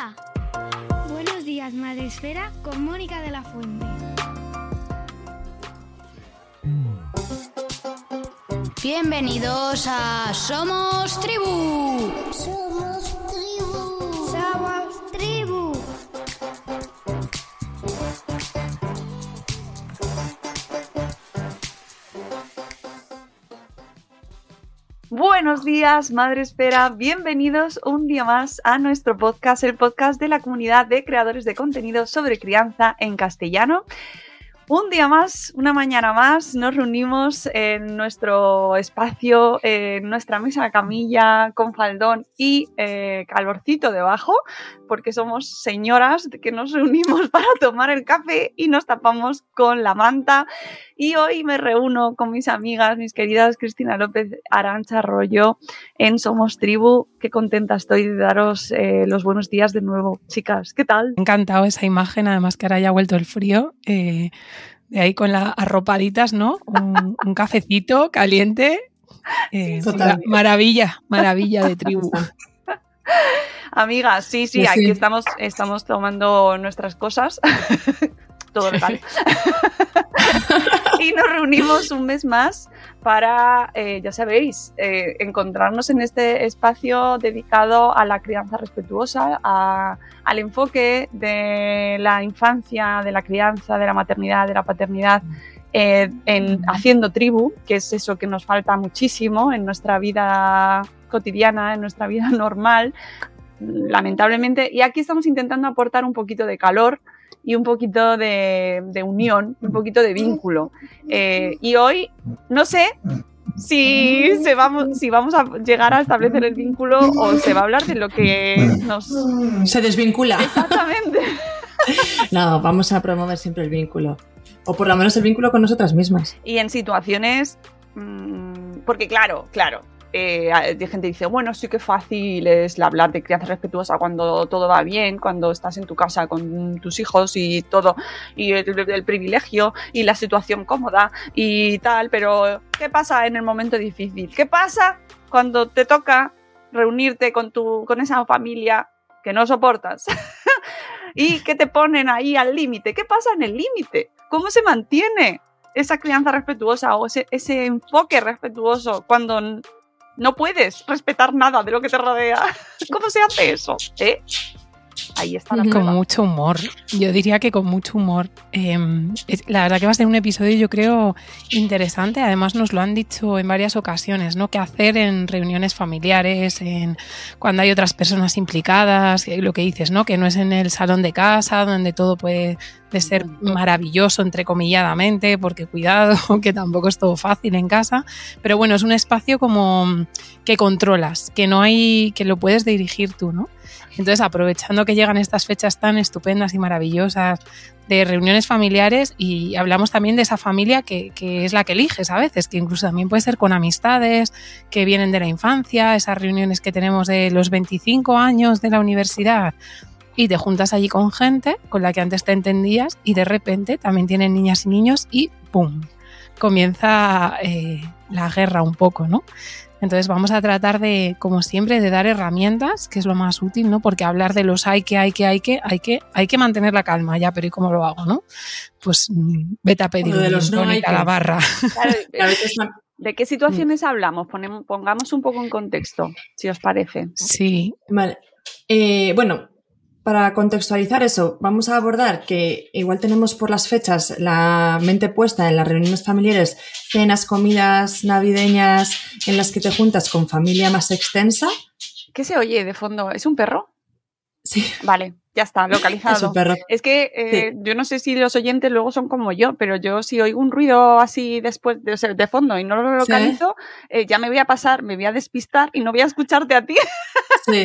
Esfera. Buenos días, Madre Esfera, con Mónica de la Fuente. Bienvenidos a Somos Tribu. Somos Buenos días, Madre Espera. Bienvenidos un día más a nuestro podcast, el podcast de la comunidad de creadores de contenido sobre crianza en castellano. Un día más, una mañana más, nos reunimos en nuestro espacio, en nuestra mesa camilla con faldón y eh, calorcito debajo, porque somos señoras que nos reunimos para tomar el café y nos tapamos con la manta. Y hoy me reúno con mis amigas, mis queridas Cristina López, Arancha Arroyo, en Somos Tribu. Qué contenta estoy de daros eh, los buenos días de nuevo, chicas. ¿Qué tal? encantado esa imagen, además que ahora ya ha vuelto el frío. eh, de ahí con las arropaditas, ¿no? Un, un cafecito caliente. eh, Total. ma- maravilla, maravilla de tribu. Amigas, sí, sí, Sí, aquí sí. estamos, estamos tomando nuestras cosas. Todo legal. y nos reunimos un mes más para, eh, ya sabéis, eh, encontrarnos en este espacio dedicado a la crianza respetuosa, a- al enfoque de la infancia, de la crianza, de la maternidad, de la paternidad. eh, en haciendo tribu, que es eso que nos falta muchísimo en nuestra vida cotidiana, en nuestra vida normal, lamentablemente. Y aquí estamos intentando aportar un poquito de calor y un poquito de, de unión, un poquito de vínculo. Eh, y hoy, no sé si, se vamos, si vamos a llegar a establecer el vínculo o se va a hablar de lo que nos... Se desvincula. Exactamente. No, vamos a promover siempre el vínculo. O por lo menos el vínculo con nosotras mismas. Y en situaciones... mm, porque claro, claro. Eh, gente dice, bueno, sí que fácil es hablar de crianza respetuosa cuando todo va bien, cuando estás en tu casa con tus hijos y todo, y el, privilegio y la situación cómoda y tal, pero ¿qué pasa en el momento difícil? ¿Qué pasa cuando te toca reunirte con, tu, con esa familia que no soportas? y que te ponen ahí al límite. ¿Qué pasa en el límite? ¿Cómo se mantiene esa crianza respetuosa o ese, enfoque respetuoso cuando no puedes respetar nada de lo que te rodea? ¿Cómo se hace eso? ¿Eh? Ahí está la Con prueba. mucho humor. Yo diría que con mucho humor. Eh, es- la verdad que va a ser un episodio, yo creo, interesante. Además, nos lo han dicho en varias ocasiones, ¿no? ¿Qué hacer en reuniones familiares, en cuando hay otras personas implicadas? Lo que dices, ¿no? Que no es en el salón de casa, donde todo puede de ser maravilloso, entrecomilladamente, porque cuidado, que tampoco es todo fácil en casa. Pero bueno, es un espacio como que controlas, que no hay, que lo puedes dirigir tú, ¿no? Entonces, aprovechando que llegan estas fechas tan estupendas y maravillosas de reuniones familiares y hablamos también de esa familia que, que es la que eliges a veces, que incluso también puede ser con amistades que vienen de la infancia, esas reuniones que tenemos de los 25 años de la universidad y te juntas allí con gente con la que antes te entendías y de repente también tienen niñas y niños y ¡pum! Comienza eh, la guerra un poco, ¿no? Entonces vamos a tratar de, como siempre, de dar herramientas, que es lo más útil, ¿no? Porque hablar de los hay que, hay que, hay que, hay que, hay que mantener la calma, ya, pero ¿y cómo lo hago, no? Pues mm, vete a pedir de un los no hay a la barra. Claro, ¿De qué situaciones hablamos? Ponemos- pongamos un poco en contexto, si os parece. Sí, Vale. Eh, bueno, para contextualizar eso, vamos a abordar que igual tenemos por las fechas la mente puesta en las reuniones familiares, cenas, comidas navideñas en las que te juntas con familia más extensa. ¿Qué se oye de fondo? ¿Es un perro? Sí, Vale, ya está, localizado. es que eh, yo no sé si los oyentes luego son como yo, pero yo si oigo un ruido así después de, fondo y no lo Sí. localizo, eh, ya me voy a pasar, me voy a despistar y no voy a escucharte a ti. Sí,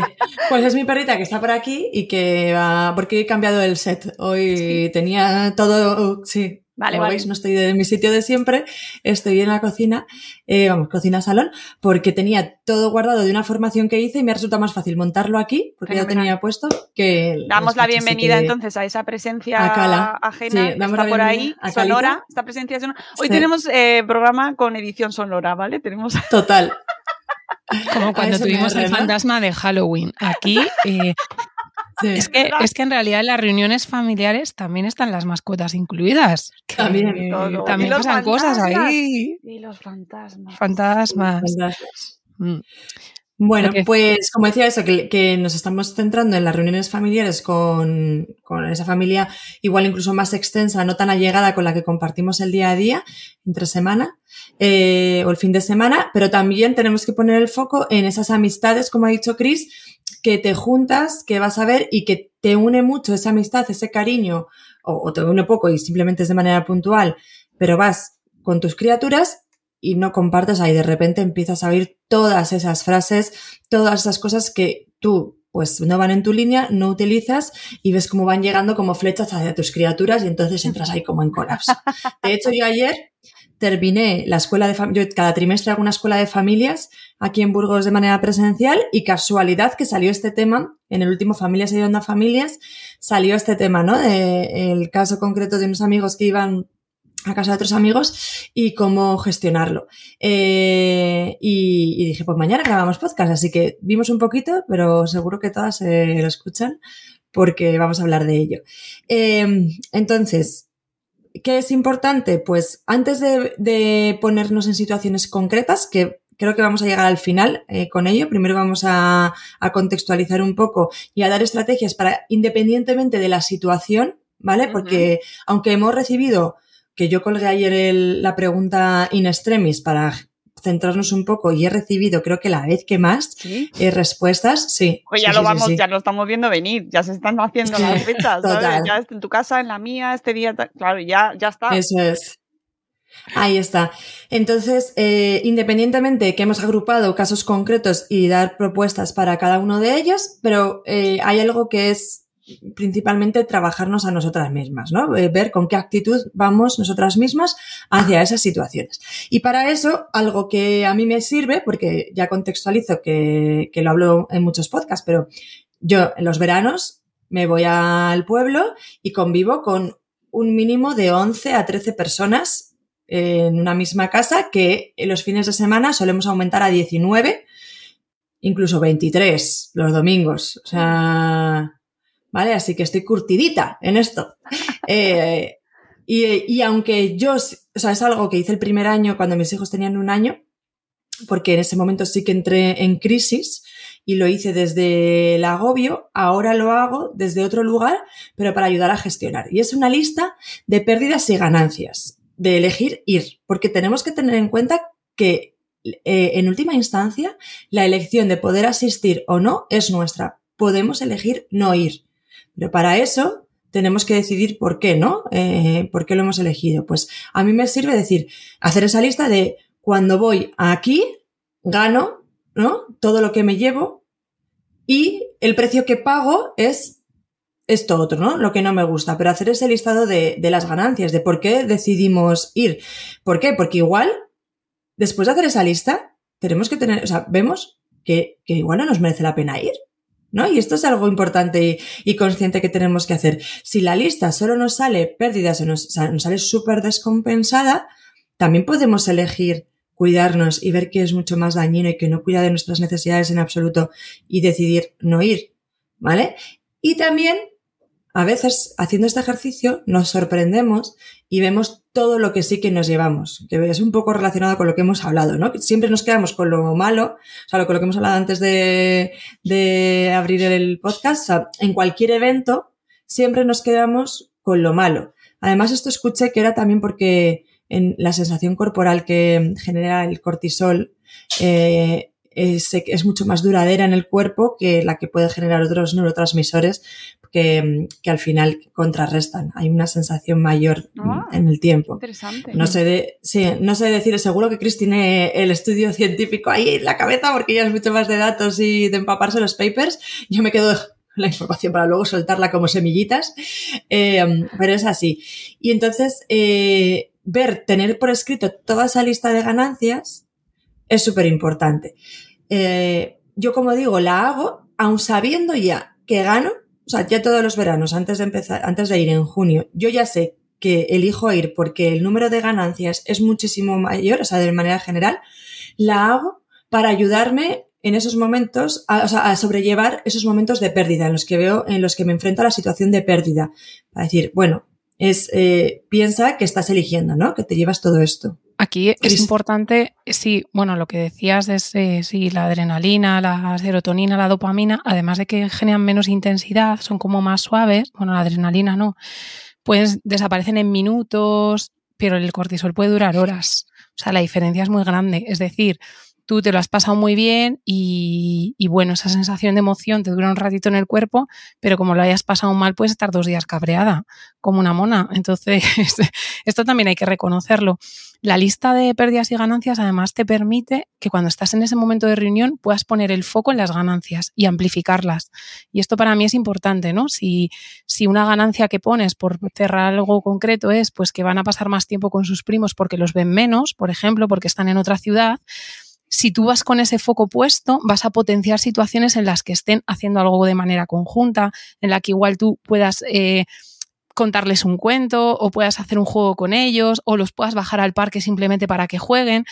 pues es mi perrita que está por aquí y que va, porque he cambiado el set. Hoy Sí. tenía todo, sí. Vale, Como vale. veis, no estoy de mi sitio de siempre, estoy en la cocina, eh, vamos, cocina-salón, porque tenía todo guardado de una formación que hice y me resulta más fácil montarlo aquí, porque ya tenía puesto, que... Damos la bienvenida que- entonces a esa presencia A Cala. ajena Sí, que damos está la por ahí, sonora, Calita. esta presencia sonora. Hoy Sí. tenemos eh, programa con edición sonora, ¿vale? Tenemos Total. como cuando tuvimos el fantasma de Halloween. Aquí eh, Sí. es, que, es que en realidad en las reuniones familiares también están las mascotas incluidas. que También. Todo. Pasan cosas ahí. y los fantasmas. Fantasmas. Mm. Bueno, pues como decía eso, que, que nos estamos centrando en las reuniones familiares con, con esa familia igual incluso más extensa, no tan allegada con la que compartimos el día a día, entre semana eh, o el fin de semana, pero también tenemos que poner el foco en esas amistades, como ha dicho Chris, que te juntas, que vas a ver y que te une mucho esa amistad, ese cariño, o, te une poco y simplemente es de manera puntual, pero vas con tus criaturas y no compartes ahí de repente empiezas a oír todas esas frases, todas esas cosas que tú pues no van en tu línea, no utilizas y ves cómo van llegando como flechas hacia tus criaturas y entonces entras ahí como en colapso. De hecho, yo ayer terminé la escuela de familias, yo cada trimestre hago una escuela de familias aquí en Burgos de manera presencial y casualidad que salió este tema, en el último Familias Ayudando a Familias, salió este tema, ¿no? El caso concreto de unos amigos que iban a casa de otros amigos y cómo gestionarlo. Eh, y, y, dije, pues mañana grabamos podcast, así que vimos un poquito, pero seguro que todas eh, lo escuchan porque vamos a hablar de ello. Eh, entonces, ¿qué es importante? Pues antes de, de, ponernos en situaciones concretas, que creo que vamos a llegar al final eh, con ello, primero vamos a, a contextualizar un poco y a dar estrategias para, independientemente de la situación, ¿vale? Porque uh -huh. aunque hemos recibido que yo colgué ayer el, la pregunta in extremis para centrarnos un poco y he recibido, creo que la vez que más, ¿Sí? eh, respuestas, sí. Pues ya sí, lo sí, vamos, ya lo estamos viendo venir, ya se están haciendo las fechas, ¿sabes? Ya en tu casa, en la mía, este día, claro, ya, ya está. Eso es. Ahí está. Entonces, eh, independientemente de que hemos agrupado casos concretos y dar propuestas para cada uno de ellos, pero eh, hay algo que es principalmente trabajarnos a nosotras mismas, ¿no? Eh, ver con qué actitud vamos nosotras mismas hacia esas situaciones. Y para eso, algo que a mí me sirve, porque ya contextualizo que, que lo hablo en muchos podcasts, pero yo en los veranos me voy al pueblo y convivo con un mínimo de 11 a 13 personas en una misma casa que en los fines de semana solemos aumentar a 19, incluso 23 los domingos. O sea, ¿vale? Así que estoy curtidita en esto. Eh, y, y, aunque yo, o sea, es algo que hice el primer año cuando mis hijos tenían un año, porque en ese momento sí que entré en crisis y lo hice desde el agobio, ahora lo hago desde otro lugar, pero para ayudar a gestionar. Y es una lista de pérdidas y ganancias, de elegir ir, porque tenemos que tener en cuenta que eh, en última instancia la elección de poder asistir o no es nuestra. Podemos elegir no ir. Pero para eso tenemos que decidir por qué, ¿no? Eh, ¿Por qué lo hemos elegido? Pues a mí me sirve decir, hacer esa lista de cuando voy aquí, gano, ¿no? Todo lo que me llevo y el precio que pago es esto otro, ¿no? Lo que no me gusta, pero hacer ese listado de, las ganancias, de por qué decidimos ir. ¿Por qué? Porque igual, después de hacer esa lista, tenemos que tener, o sea, vemos que igual no nos merece la pena ir. ¿No? Y esto es algo importante y, consciente que tenemos que hacer. Si la lista solo nos sale pérdidas o nos, nos sale súper descompensada, también podemos elegir cuidarnos y ver que es mucho más dañino y que no cuida de nuestras necesidades en absoluto y decidir no ir, ¿vale? Y también, a veces, haciendo este ejercicio, nos sorprendemos y vemos todo lo que sí que nos llevamos, que es un poco relacionado con lo que hemos hablado, ¿no? Siempre nos quedamos con lo malo, o sea, con lo que hemos hablado antes de, de abrir el podcast, en cualquier evento, siempre nos quedamos con lo malo. Además, esto escuché que era también porque en la sensación corporal que genera el cortisol eh, es, es, mucho más duradera en el cuerpo que la que puede generar otros neurotransmisores que, que al final contrarrestan. Hay una sensación mayor Ah, en el tiempo. Interesante. No sé, de, sí, no sé decir, seguro que Chris tiene el estudio científico ahí en la cabeza porque ella es mucho más de datos y de empaparse los papers. Yo me quedo la información para luego soltarla como semillitas, eh, pero es así. Y entonces, eh, ver, tener por escrito toda esa lista de ganancias es súper importante. Eh, yo, como digo, la hago aun sabiendo ya que gano, o sea, ya todos los veranos, antes de empezar, antes de ir en junio, yo ya sé que elijo ir porque el número de ganancias es muchísimo mayor, o sea, de manera general, la hago para ayudarme en esos momentos, a, o sea, a sobrellevar esos momentos de pérdida en los que veo, en los que me enfrento a la situación de pérdida. Para decir, bueno, es, eh, piensa que estás eligiendo, ¿no? Que te llevas todo esto. Aquí es Cris- importante, sí, bueno, lo que decías es eh, sí, la adrenalina, la serotonina, la dopamina, además de que generan menos intensidad, son como más suaves, bueno, la adrenalina no, pues desaparecen en minutos, pero el cortisol puede durar horas. O sea, la diferencia es muy grande. Es decir, tú te lo has pasado muy bien y, y, bueno, esa sensación de emoción te dura un ratito en el cuerpo, pero como lo hayas pasado mal, puedes estar dos días cabreada, como una mona. Entonces, esto también hay que reconocerlo. La lista de pérdidas y ganancias además te permite que cuando estás en ese momento de reunión puedas poner el foco en las ganancias y amplificarlas. Y esto para mí es importante, ¿no? Si, si una ganancia que pones por cerrar algo concreto es pues que van a pasar más tiempo con sus primos porque los ven menos, por ejemplo, porque están en otra ciudad, si tú vas con ese foco puesto, vas a potenciar situaciones en las que estén haciendo algo de manera conjunta, en la que igual tú puedas eh, contarles un cuento o puedas hacer un juego con ellos o los puedas bajar al parque simplemente para que jueguen.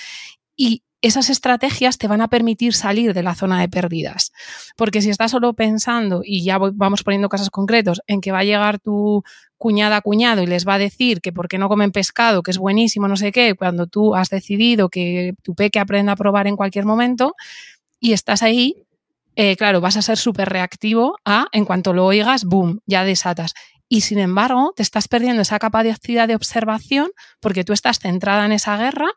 Y esas estrategias te van a permitir salir de la zona de pérdidas. Porque si estás solo pensando, y ya vamos poniendo casos concretos, en que va a llegar tu cuñada cuñado y les va a decir que por qué no comen pescado, que es buenísimo, no sé qué, cuando tú has decidido que tu peque aprenda a probar en cualquier momento y estás ahí, eh, claro, vas a ser súper reactivo a, en cuanto lo oigas, boom, ya desatas. Y sin embargo, te estás perdiendo esa capacidad de observación porque tú estás centrada en esa guerra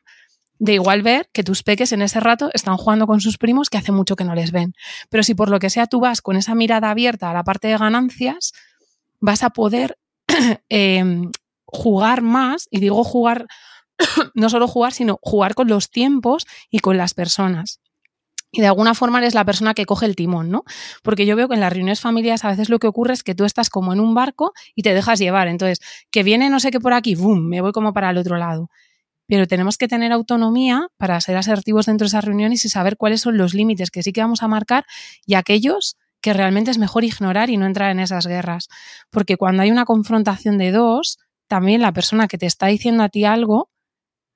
de igual ver que tus peques en ese rato están jugando con sus primos que hace mucho que no les ven. Pero si por lo que sea tú vas con esa mirada abierta a la parte de ganancias, vas a poder eh, jugar más, y digo jugar, no solo jugar, sino jugar con los tiempos y con las personas. Y de alguna forma eres la persona que coge el timón, ¿no? Porque yo veo que en las reuniones familiares a veces lo que ocurre es que tú estás como en un barco y te dejas llevar. Entonces, que viene no sé qué por aquí, ¡boom! Me voy como para el otro lado pero tenemos que tener autonomía para ser asertivos dentro de esas reuniones y saber cuáles son los límites que sí que vamos a marcar y aquellos que realmente es mejor ignorar y no entrar en esas guerras. Porque cuando hay una confrontación de dos, también la persona que te está diciendo a ti algo,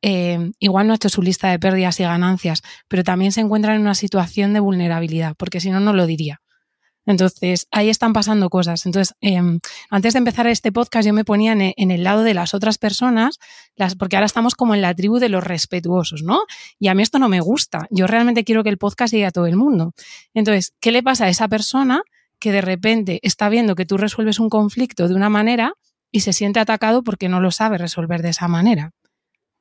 eh, igual no ha hecho su lista de pérdidas y ganancias, pero también se encuentra en una situación de vulnerabilidad, porque si no, no lo diría. Entonces, ahí están pasando cosas. Entonces, eh, antes de empezar este podcast, yo me ponía en, en, el lado de las otras personas, porque ahora estamos como en la tribu de los respetuosos, ¿no? Y a mí esto no me gusta. Yo realmente quiero que el podcast llegue a todo el mundo. Entonces, ¿qué le pasa a esa persona que de repente está viendo que tú resuelves un conflicto de una manera y se siente atacado porque no lo sabe resolver de esa manera?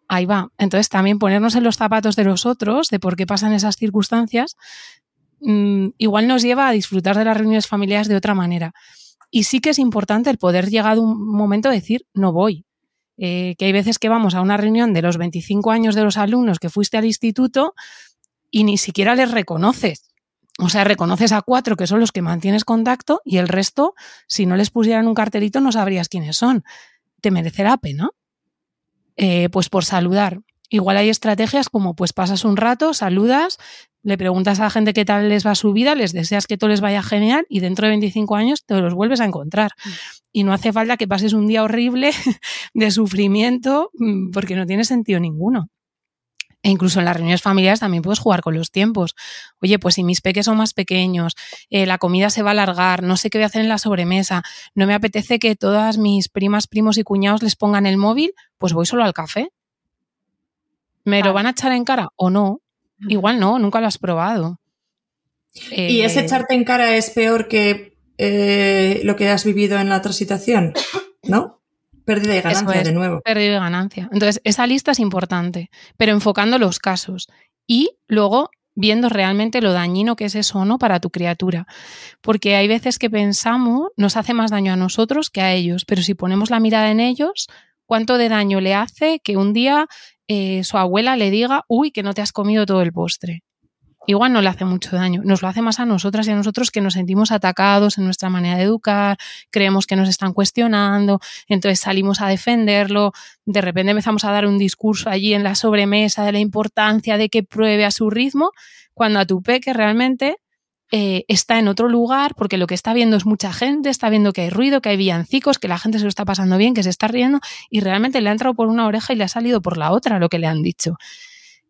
Ahí va. Entonces, también ponernos en los zapatos de los otros, de por qué pasan esas circunstancias, mmm, igual nos lleva a disfrutar de las reuniones familiares de otra manera. Y sí que es importante el poder llegar a un momento de decir, no voy. Eh, que hay veces que vamos a una reunión de los 25 años de los alumnos que fuiste al instituto y ni siquiera les reconoces. O sea, reconoces a cuatro que son los que mantienes contacto y el resto, si no les pusieran un cartelito, no sabrías quiénes son. Te merecerá pena. Eh, pues por saludar. Igual hay estrategias como pues pasas un rato, saludas, le preguntas a la gente qué tal les va su vida, les deseas que todo les vaya genial y dentro de 25 años te los vuelves a encontrar. Y no hace falta que pases un día horrible de sufrimiento porque no tiene sentido ninguno. E incluso en las reuniones familiares también puedes jugar con los tiempos. Oye, pues si mis peques son más pequeños, eh, la comida se va a alargar, no sé qué voy a hacer en la sobremesa, no me apetece que todas mis primas, primos y cuñados les pongan el móvil, pues voy solo al café. ¿Me lo van a echar en cara o no? Igual no, nunca lo has probado. ¿Y ese Eh, echarte en cara es peor que eh, lo que has vivido en la otra situación? ¿No? Pérdida de ganancia es, de nuevo. pérdida de ganancia. Entonces, esa lista es importante, pero enfocando los casos y luego viendo realmente lo dañino que es eso o no para tu criatura. Porque hay veces que pensamos nos hace más daño a nosotros que a ellos, pero si ponemos la mirada en ellos, ¿cuánto de daño le hace que un día eh, su abuela le diga, uy, que no te has comido todo el postre? Igual no le hace mucho daño, nos lo hace más a nosotras y a nosotros que nos sentimos atacados en nuestra manera de educar, creemos que nos están cuestionando, entonces salimos a defenderlo, de repente empezamos a dar un discurso allí en la sobremesa de la importancia de que pruebe a su ritmo, cuando a tu peque realmente eh, está en otro lugar porque lo que está viendo es mucha gente, está viendo que hay ruido, que hay villancicos, que la gente se lo está pasando bien, que se está riendo y realmente le ha entrado por una oreja y le ha salido por la otra lo que le han dicho.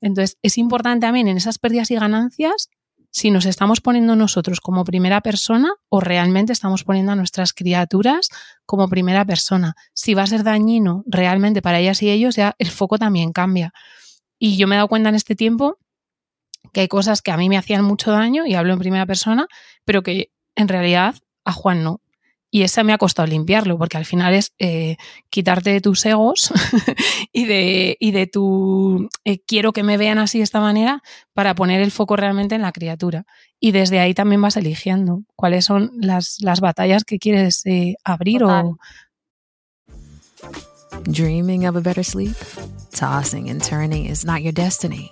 Entonces, es importante también en esas pérdidas y ganancias si nos estamos poniendo nosotros como primera persona o realmente estamos poniendo a nuestras criaturas como primera persona. Si va a ser dañino realmente para ellas y ellos, ya el foco también cambia. Y yo me he dado cuenta en este tiempo que hay cosas que a mí me hacían mucho daño, y hablo en primera persona, pero que en realidad a Juan no. Y ese me ha costado limpiarlo, porque al final es eh, quitarte de tus egos y, de, y de tu eh, quiero que me vean así de esta manera para poner el foco realmente en la criatura. Y desde ahí también vas eligiendo cuáles son las, las batallas que quieres eh, abrir Total. o, Dreaming of a better sleep? Tossing and turning is not your destiny.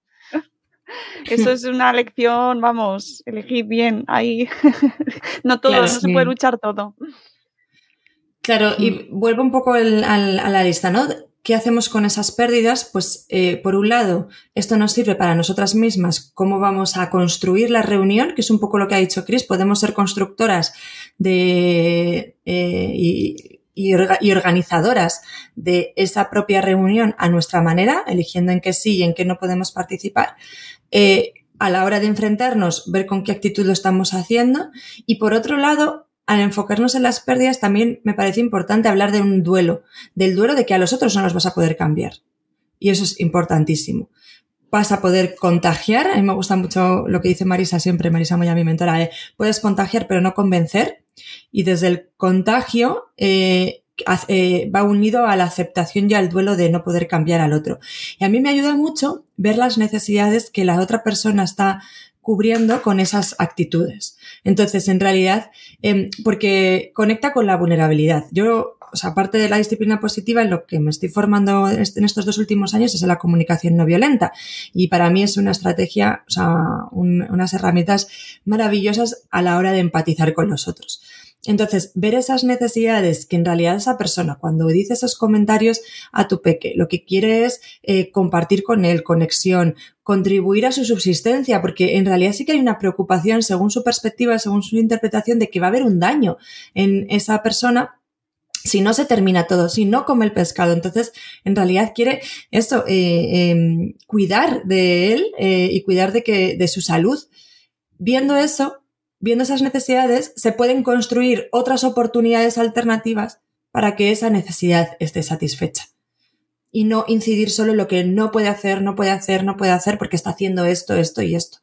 Eso es una lección, vamos, elegid bien. Ahí no todo, Claro, no se puede luchar todo. Claro, y vuelvo un poco el- al- a la lista, ¿no? ¿Qué hacemos con esas pérdidas? Pues, eh, por un lado, esto nos sirve para nosotras mismas, cómo vamos a construir la reunión, que es un poco lo que ha dicho Chris, podemos ser constructoras de, eh, y, y orga- y organizadoras de esa propia reunión a nuestra manera, eligiendo en qué sí y en qué no podemos participar. Eh, a la hora de enfrentarnos, ver con qué actitud lo estamos haciendo. Y por otro lado, al enfocarnos en las pérdidas, también me parece importante hablar de un duelo, del duelo de que a los otros no los vas a poder cambiar. Y eso es importantísimo. Vas a poder contagiar, a mí me gusta mucho lo que dice Marisa siempre, Marisa Moya, mi mentora, eh, puedes contagiar pero no convencer. Y desde el contagio eh, va unido a la aceptación y al duelo de no poder cambiar al otro. Y a mí me ayuda mucho ver las necesidades que la otra persona está cubriendo con esas actitudes. Entonces, en realidad, em, porque conecta con la vulnerabilidad. Yo, o sea, aparte de la disciplina positiva, en lo que me estoy formando en est- en estos dos últimos años es en la comunicación no violenta. Y para mí es una estrategia, o sea, un- unas herramientas maravillosas a la hora de empatizar con los otros. Entonces, ver esas necesidades que en realidad esa persona, cuando dice esos comentarios a tu peque, lo que quiere es eh, compartir con él, conexión, contribuir a su subsistencia, porque en realidad sí que hay una preocupación, según su perspectiva, según su interpretación, de que va a haber un daño en esa persona si no se termina todo, si no come el pescado. Entonces, en realidad quiere esto, eh, eh, cuidar de él eh, y cuidar de, que, de su salud. Viendo eso, viendo esas necesidades, se pueden construir otras oportunidades alternativas para que esa necesidad esté satisfecha. Y no incidir solo en lo que no puede hacer, no puede hacer, no puede hacer porque está haciendo esto, esto y esto.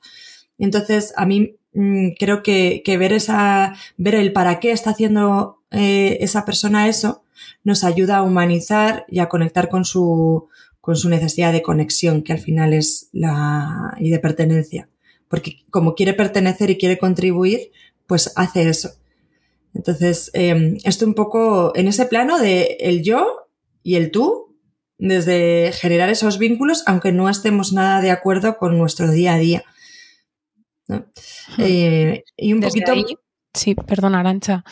Entonces, a mí mm, creo que, que ver esa, ver el para qué está haciendo eh, esa persona eso, nos ayuda a humanizar y a conectar con su, con su necesidad de conexión, que al final es la, y de pertenencia. Porque como quiere pertenecer y quiere contribuir, pues hace eso. Entonces, eh, esto un poco en ese plano de el yo y el tú, desde generar esos vínculos, aunque no estemos nada de acuerdo con nuestro día a día. ¿no? Eh, y un Desde poquito... ahí- sí, perdón, Arancha.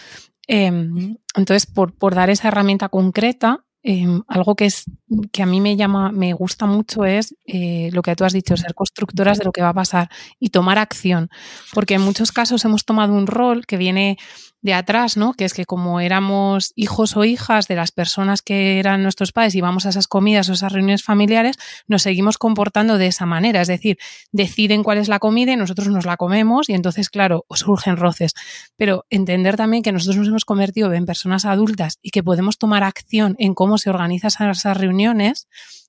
Em, entonces, por, por dar esa herramienta concreta, em, algo que es que a mí me llama, me gusta mucho es eh, lo que tú has dicho, ser constructoras de lo que va a pasar y tomar acción. Porque en muchos casos hemos tomado un rol que viene de atrás, ¿no? Que es que como éramos hijos o hijas de las personas que eran nuestros padres y vamos a esas comidas o esas reuniones familiares, nos seguimos comportando de esa manera. Es decir, deciden cuál es la comida y nosotros nos la comemos y entonces, claro, surgen roces. Pero entender también que nosotros nos hemos convertido en personas adultas y que podemos tomar acción en cómo se organizan esas reuniones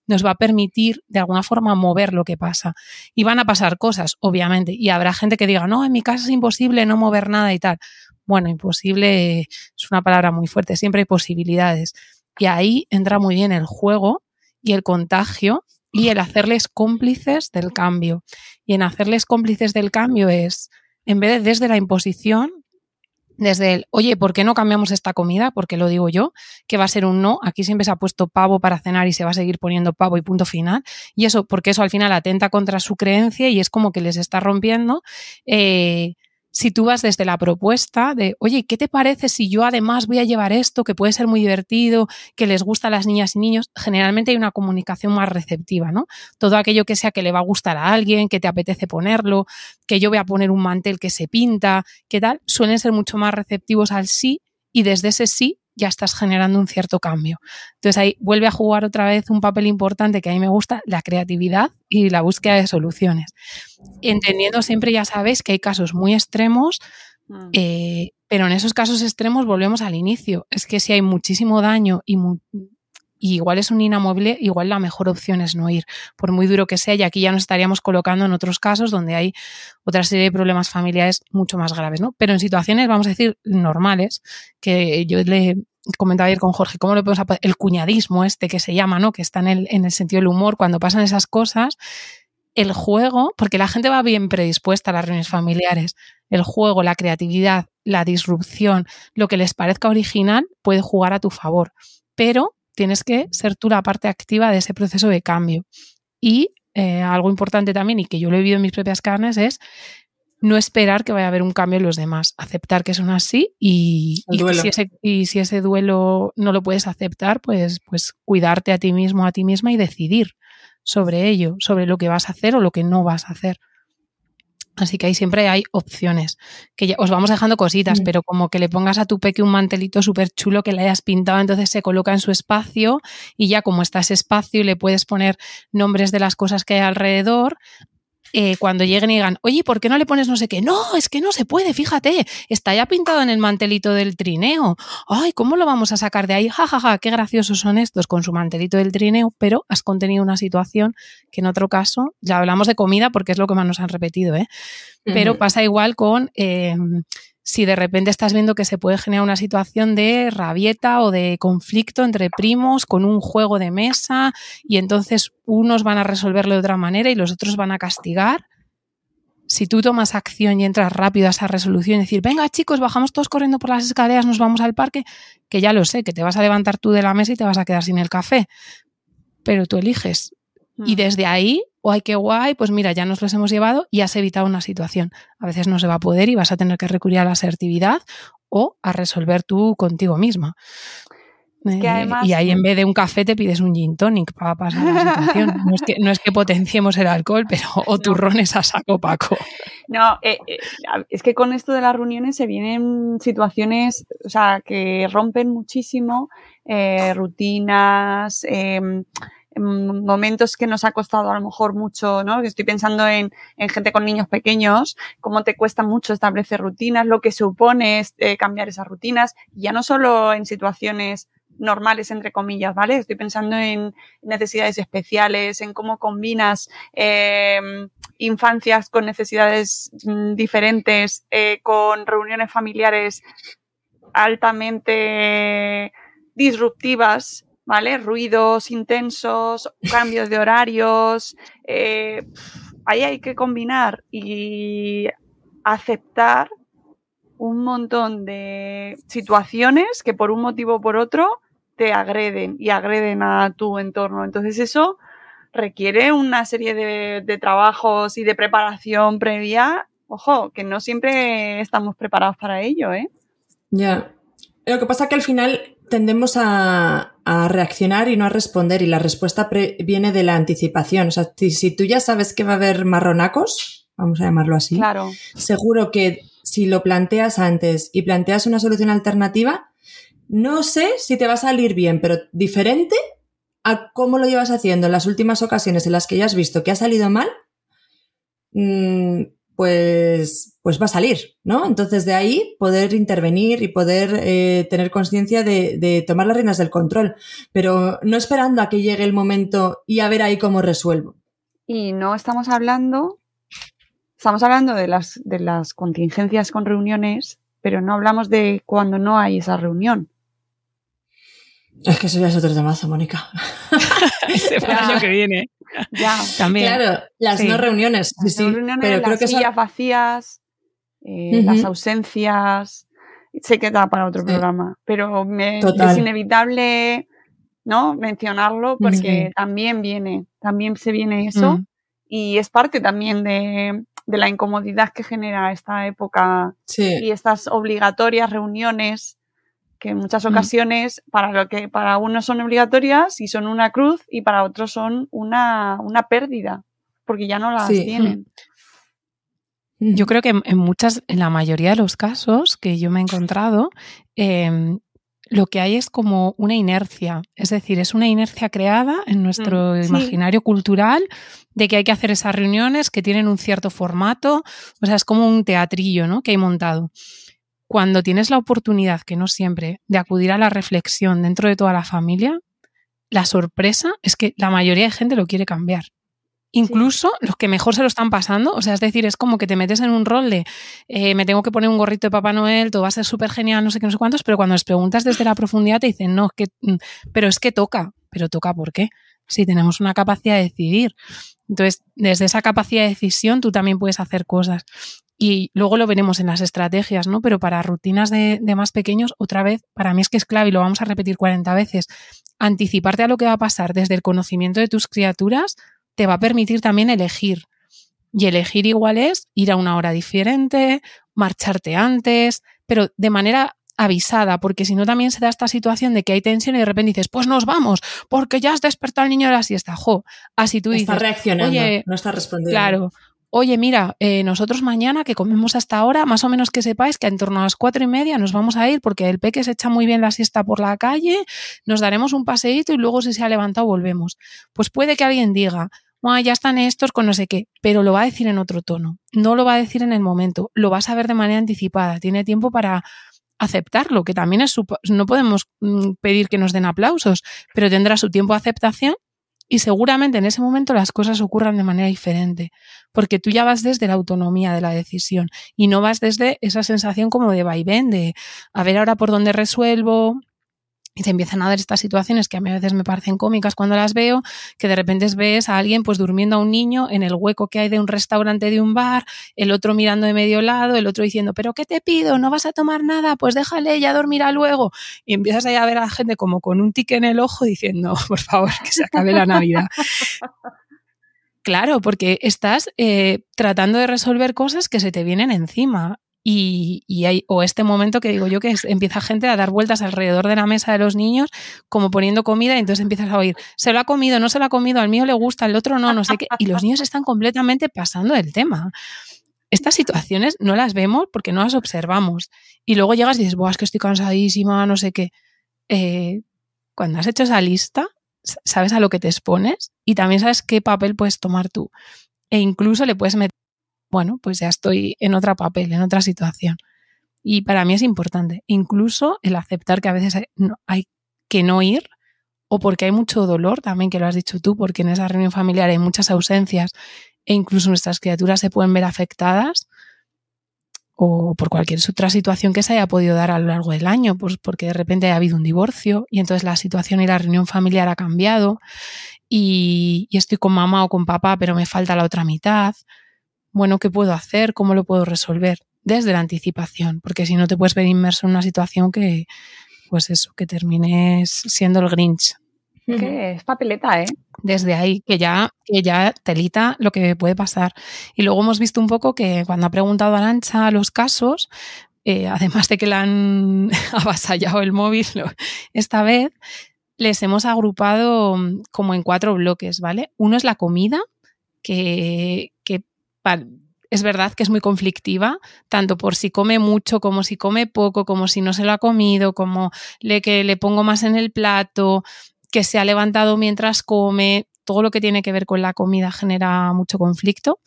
nos va a permitir de alguna forma mover lo que pasa. Y van a pasar cosas, obviamente, y habrá gente que diga, no, en mi casa es imposible no mover nada y tal. Bueno, imposible es una palabra muy fuerte, siempre hay posibilidades. Y ahí entra muy bien el juego y el contagio y el hacerles cómplices del cambio. Y en hacerles cómplices del cambio es, en vez de desde la imposición, desde el, oye, ¿por qué no cambiamos esta comida? Porque lo digo yo, que va a ser un no. Aquí siempre se ha puesto pavo para cenar y se va a seguir poniendo pavo y punto final. Y eso, porque eso al final atenta contra su creencia y es como que les está rompiendo. Eh, si tú vas desde la propuesta de, oye, ¿qué te parece si yo además voy a llevar esto, que puede ser muy divertido, que les gusta a las niñas y niños? Generalmente hay una comunicación más receptiva, ¿no? Todo aquello que sea que le va a gustar a alguien, que te apetece ponerlo, que yo voy a poner un mantel que se pinta, ¿qué tal? Suelen ser mucho más receptivos al sí y desde ese sí ya estás generando un cierto cambio. Entonces ahí vuelve a jugar otra vez un papel importante que a mí me gusta, la creatividad y la búsqueda de soluciones. Entendiendo siempre, ya sabes, que hay casos muy extremos, Mm. eh, pero en esos casos extremos volvemos al inicio. Es que si hay muchísimo daño y, mu- y igual es un inamovible, igual la mejor opción es no ir, por muy duro que sea, y aquí ya nos estaríamos colocando en otros casos donde hay otra serie de problemas familiares mucho más graves, ¿no? Pero en situaciones, vamos a decir, normales, que yo le comentaba ayer con Jorge, ¿cómo lo podemos ap- El cuñadismo este que se llama, ¿no? Que está en el, en el sentido del humor, cuando pasan esas cosas, el juego, porque la gente va bien predispuesta a las reuniones familiares, el juego, la creatividad, la disrupción, lo que les parezca original puede jugar a tu favor, pero tienes que ser tú la parte activa de ese proceso de cambio. Y eh, algo importante también, y que yo lo he vivido en mis propias carnes, es no esperar que vaya a haber un cambio en los demás, aceptar que son así y, y si, ese, y si ese duelo no lo puedes aceptar, pues, pues cuidarte a ti mismo, a ti misma y decidir sobre ello, sobre lo que vas a hacer o lo que no vas a hacer. Así que ahí siempre hay opciones. Que ya, os vamos dejando cositas, Mm. pero como que le pongas a tu peque un mantelito súper chulo que le hayas pintado, entonces se coloca en su espacio y ya como está ese espacio y le puedes poner nombres de las cosas que hay alrededor. Eh, cuando lleguen y digan, oye, ¿por qué no le pones no sé qué? No, es que no se puede, fíjate, está ya pintado en el mantelito del trineo. Ay, ¿cómo lo vamos a sacar de ahí? Ja, ja, ja, qué graciosos son estos con su mantelito del trineo, pero has contenido una situación que en otro caso, ya hablamos de comida porque es lo que más nos han repetido, ¿eh? Pero pasa igual con eh, si de repente estás viendo que se puede generar una situación de rabieta o de conflicto entre primos con un juego de mesa y entonces unos van a resolverlo de otra manera y los otros van a castigar. Si tú tomas acción y entras rápido a esa resolución y decir, venga chicos, bajamos todos corriendo por las escaleras, nos vamos al parque, que ya lo sé, que te vas a levantar tú de la mesa y te vas a quedar sin el café, pero tú eliges y Mm. desde ahí, ¡ay, qué guay! Pues mira, ya nos los hemos llevado y has evitado una situación. A veces no se va a poder y vas a tener que recurrir a la asertividad o a resolver tú contigo misma. Eh, y ahí en vez de un café te pides un gin tonic para pasar la situación. No es que, no es que potenciemos el alcohol, pero o turrones a saco paco. No, eh, eh, es que con esto de las reuniones se vienen situaciones, o sea, que rompen muchísimo rutinas, momentos que nos ha costado a lo mejor mucho, ¿no? Estoy pensando en, en gente con niños pequeños, cómo te cuesta mucho establecer rutinas, lo que supone es, eh, cambiar esas rutinas, ya no solo en situaciones normales, entre comillas, ¿vale? Estoy pensando en necesidades especiales, en cómo combinas em, infancias con necesidades mm, diferentes, eh, con reuniones familiares altamente disruptivas, ¿vale? Ruidos intensos, cambios de horarios, eh, ahí hay que combinar y aceptar un montón de situaciones que por un motivo o por otro te agreden y agreden a tu entorno. Entonces eso requiere una serie de, trabajos y de preparación previa Ojo, que no siempre estamos preparados para ello, ¿eh? Ya. Lo que pasa es que al final tendemos a, a reaccionar y no a responder y la respuesta viene de la anticipación. O sea, si, tú ya sabes que va a haber marronacos, vamos a llamarlo así, Claro. seguro que si lo planteas antes y planteas una solución alternativa, no sé si te va a salir bien, pero diferente a cómo lo llevas haciendo en las últimas ocasiones en las que ya has visto que ha salido mal, mm, pues, pues va a salir, ¿no? Entonces de ahí poder intervenir y poder eh, tener conciencia de, de tomar las riendas del control, pero no esperando a que llegue el momento y a ver ahí cómo resuelvo. Y no estamos hablando, estamos hablando de las, de las contingencias con reuniones, pero no hablamos de cuando no hay esa reunión. Es que eso ya es otro temazo, Mónica. Ese para el año que viene. Ya. También. Claro, las Sí. no reuniones, sí, Las sí, reuniones, pero creo las que sillas vacías, eh, las ausencias, sé que da para otro Sí. programa, pero me- es inevitable ¿no? mencionarlo porque también viene, también se viene eso Mm. y es parte también de, de la incomodidad que genera esta época y estas obligatorias reuniones que en muchas Mm. ocasiones para lo que para unos son obligatorias y son una cruz y para otros son una, una pérdida porque ya no las Sí. tienen. Yo creo que en, muchas, en la mayoría de los casos que yo me he encontrado, eh, lo que hay es como una inercia. Es decir, es una inercia creada en nuestro Mm, sí. imaginario cultural de que hay que hacer esas reuniones que tienen un cierto formato. O sea, es como un teatrillo, ¿no? Que hay montado. Cuando tienes la oportunidad, que no siempre, de acudir a la reflexión dentro de toda la familia, la sorpresa es que la mayoría de gente lo quiere cambiar. Incluso los que mejor se lo están pasando, o sea, es decir, es como que te metes en un rol de eh, me tengo que poner un gorrito de Papá Noel, todo va a ser súper genial, no sé qué, no sé cuántos, pero cuando les preguntas desde la profundidad te dicen, no, es que, mm, pero es que toca, pero toca ¿por qué? Si tenemos una capacidad de decidir. Entonces, desde esa capacidad de decisión tú también puedes hacer cosas. Y luego lo veremos en las estrategias, ¿no? Pero para rutinas de, de más pequeños, otra vez, para mí es que es clave y lo vamos a repetir 40 veces, anticiparte a lo que va a pasar desde el conocimiento de tus criaturas te va a permitir también elegir. Y elegir igual es ir a una hora diferente, marcharte antes, pero de manera avisada, porque si no también se da esta situación de que hay tensión y de repente dices, pues nos vamos, porque ya has despertado al niño de la siesta. Jo, así tú está dices, reaccionando, oye, no está respondiendo. Claro. Oye, mira, eh, nosotros mañana que comemos hasta ahora, más o menos que sepáis que en torno a las cuatro y media nos vamos a ir porque el peque se echa muy bien la siesta por la calle, nos daremos un paseíto y luego si se ha levantado volvemos. Pues puede que alguien diga, "Ah, ya están estos con no sé qué, pero lo va a decir en otro tono, no lo va a decir en el momento, lo va a saber de manera anticipada, tiene tiempo para aceptarlo, que también es su, no podemos mm, pedir que nos den aplausos, pero tendrá su tiempo de aceptación y seguramente en ese momento las cosas ocurran de manera diferente, porque tú ya vas desde la autonomía de la decisión y no vas desde esa sensación como de vaivén, de a ver ahora por dónde resuelvo. Y te empiezan a dar estas situaciones que a mí a veces me parecen cómicas cuando las veo, que de repente ves a alguien pues durmiendo a un niño en el hueco que hay de un restaurante de un bar, el otro mirando de medio lado, el otro diciendo, pero ¿qué te pido? ¿No vas a tomar nada? Pues déjale, ya dormirá luego. Y empiezas ahí a ver a la gente como con un tique en el ojo diciendo, por favor, que se acabe la Navidad. Claro, porque estás eh, tratando de resolver cosas que se te vienen encima. Y, hay, o este momento que digo yo que es, empieza gente a dar vueltas alrededor de la mesa de los niños, como poniendo comida, y entonces empiezas a oír, se lo ha comido, no se lo ha comido, al mío le gusta, al otro no, no sé qué. Y los niños están completamente pasando del tema. Estas situaciones no las vemos porque no las observamos. Y luego llegas y dices, Buah, es que estoy cansadísima, no sé qué. Eh, cuando has hecho esa lista, sabes a lo que te expones y también sabes qué papel puedes tomar tú. E incluso le puedes meter, bueno, pues ya estoy en otra papel, en otra situación. Y para mí es importante, incluso el aceptar que a veces hay, que no ir o porque hay mucho dolor, también que lo has dicho tú, porque en esa reunión familiar hay muchas ausencias e incluso nuestras criaturas se pueden ver afectadas o por cualquier otra situación que se haya podido dar a lo largo del año, pues porque de repente ha habido un divorcio y entonces la situación y la reunión familiar ha cambiado y, estoy con mamá o con papá, pero me falta la otra mitad. Bueno, ¿qué puedo hacer? ¿Cómo lo puedo resolver? Desde la anticipación, porque si no te puedes ver inmerso en una situación que, pues eso, que termines siendo el Grinch. Es que es papeleta, ¿eh? desde ahí, que ya, que ya telita lo que puede pasar. Y luego hemos visto un poco que cuando ha preguntado Arancha los casos, eh, además de que le han avasallado el móvil esta vez, les hemos agrupado mm, como en cuatro bloques, ¿vale? Uno es la comida, que, que es verdad que es muy conflictiva, tanto por si come mucho como si come poco, como si no se lo ha comido, como le, que le pongo más en el plato, que se ha levantado mientras come, todo lo que tiene que ver con la comida genera mucho conflicto.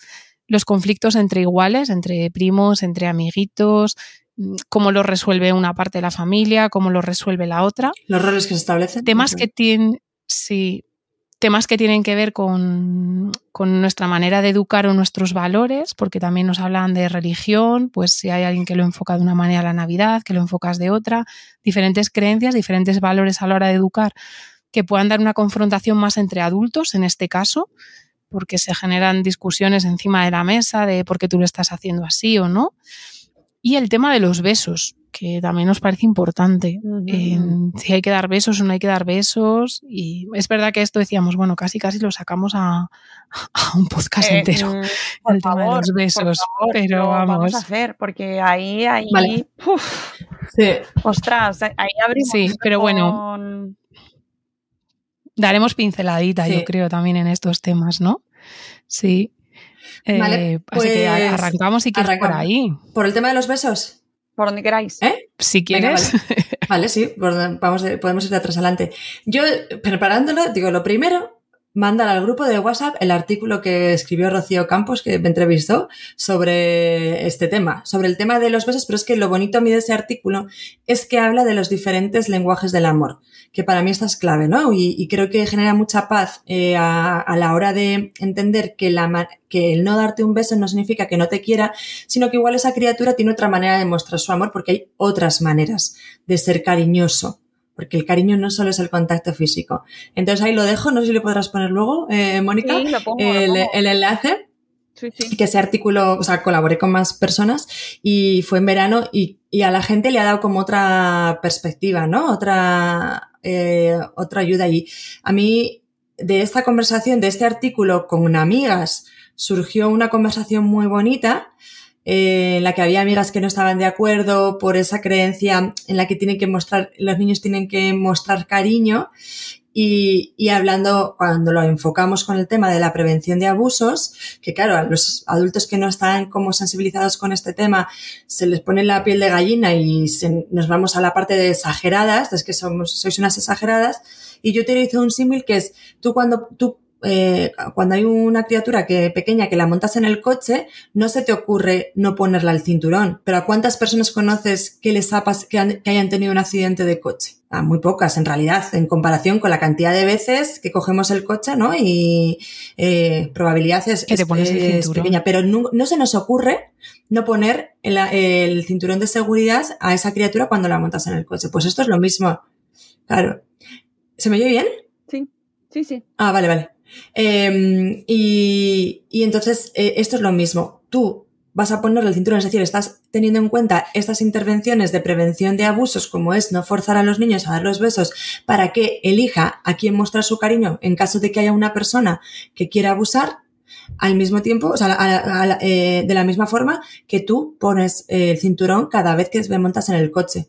Los conflictos entre iguales, entre primos, entre amiguitos, mm, cómo lo resuelve una parte de la familia, cómo lo resuelve la otra. Los roles que se establecen. Temas que tienen, sí, temas que tienen que ver con, con nuestra manera de educar o nuestros valores, porque también nos hablan de religión, pues si hay alguien que lo enfoca de una manera la Navidad, que lo enfocas de otra, diferentes creencias, diferentes valores a la hora de educar que puedan dar una confrontación más entre adultos en este caso, porque se generan discusiones encima de la mesa de por qué tú lo estás haciendo así o no. Y el tema de los besos, que también nos parece importante. En si hay que dar besos o no hay que dar besos. Y es verdad que esto decíamos, bueno, casi casi lo sacamos a, a un podcast Eh, entero. mm, por el tema de los besos. favor, pero lo vamos. a hacer, porque ahí, ahí, Vale. uf, Sí. ostras, ahí abrimos. Sí, pero bueno. Daremos pinceladita, Sí. yo creo, también en estos temas, ¿no? Sí. Eh, Vale, así que pues arrancamos si quieres por ahí. Por el tema de los besos. Por donde queráis. ¿Eh? Si Venga, quieres. Vale, sí, por donde- vamos de- podemos ir de atrás adelante. Yo, preparándolo, digo, lo primero, mandar al grupo de WhatsApp el artículo que escribió Rocío Campos, que me entrevistó, sobre este tema, sobre el tema de los besos, pero es que lo bonito a mí de ese artículo es que habla de los diferentes lenguajes del amor, que para mí esta es clave, ¿no? Y, y creo que genera mucha paz eh, a, la hora de entender que el no darte un beso no significa que no te quiera, sino que igual esa criatura tiene otra manera de mostrar su amor, porque hay otras maneras de ser cariñoso. Porque el cariño no solo es el contacto físico. Entonces ahí lo dejo, no sé si le podrás poner luego, eh, Mónica, Sí, lo pongo, lo el, pongo. el enlace Sí, sí. que ese artículo, o sea, colaboré con más personas y fue en verano y, y a la gente le ha dado como otra perspectiva, ¿no? Otra, eh, otra ayuda. Y a mí, de esta conversación, de este artículo con amigas, surgió una conversación muy bonita eh, en la que había amigas que no estaban de acuerdo por esa creencia en la que tienen que mostrar, los niños tienen que mostrar cariño. Y, y hablando, cuando lo enfocamos con el tema de la prevención de abusos, que claro, a los adultos que no están como sensibilizados con este tema, se les pone la piel de gallina y nos vamos a la parte de exageradas, es que somos, sois unas exageradas, y yo utilizo un símil que es, tú cuando, tú, eh, cuando hay una criatura que, pequeña que la montas en el coche, no se te ocurre no ponerla al cinturón. Pero ¿a cuántas personas conoces que les ha pas- que, han- que hayan tenido un accidente de coche? A muy pocas, en realidad, en comparación con la cantidad de veces que cogemos el coche, ¿no? Y eh, probabilidad es, Que te es- pones el es cinturón. pequeña. Pero no, no se nos ocurre no poner el, el cinturón de seguridad a esa criatura cuando la montas en el coche. Pues esto es lo mismo. Claro. ¿Se me oye bien? Sí, sí, sí. Ah, vale, vale. Eh, y, entonces eh, esto es lo mismo. Tú vas a ponerle el cinturón, es decir, estás teniendo en cuenta estas intervenciones de prevención de abusos, como es no forzar a los niños a dar los besos, para que elija a quién mostrar su cariño en caso de que haya una persona que quiera abusar, al mismo tiempo, o sea, a eh, de la misma forma que tú pones eh, el cinturón cada vez que me montas en el coche.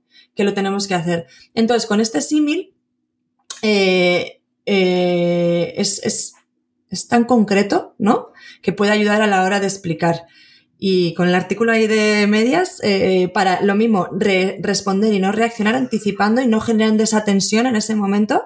que lo tenemos que hacer. Entonces, con este símil, eh, eh, es, es, es tan concreto, ¿no? Que puede ayudar a la hora de explicar. Y con el artículo ahí de medias, eh, para lo mismo, re- responder y no reaccionar anticipando y no generando esa tensión en ese momento,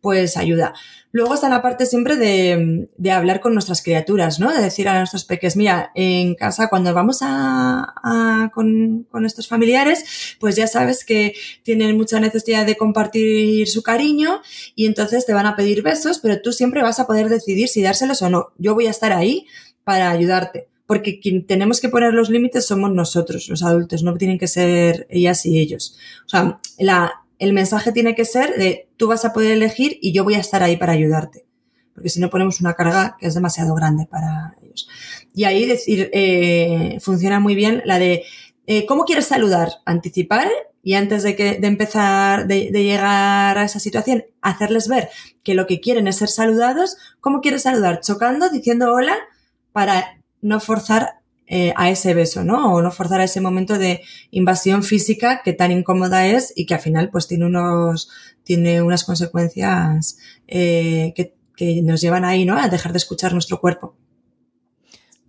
pues ayuda. Luego está la parte siempre de, de hablar con nuestras criaturas, ¿no? De decir a nuestros peques, mira, en casa cuando vamos a, a- con, con estos familiares, pues ya sabes que tienen mucha necesidad de compartir su cariño y entonces te van a pedir besos, pero tú siempre vas a poder decidir si dárselos o no. Yo voy a estar ahí para ayudarte. Porque quien tenemos que poner los límites somos nosotros, los adultos, no tienen que ser ellas y ellos. O sea, la, el mensaje tiene que ser de tú vas a poder elegir y yo voy a estar ahí para ayudarte. Porque si no ponemos una carga que es demasiado grande para ellos. Y ahí decir, eh, funciona muy bien la de eh, ¿cómo quieres saludar? Anticipar y antes de, que, de empezar, de, de, llegar a esa situación, hacerles ver que lo que quieren es ser saludados. ¿Cómo quieres saludar? Chocando, diciendo hola, para no forzar eh, a ese beso, ¿no? O no forzar a ese momento de invasión física que tan incómoda es y que al final pues tiene unos, tiene unas consecuencias eh, que, que nos llevan ahí, ¿no? A dejar de escuchar nuestro cuerpo.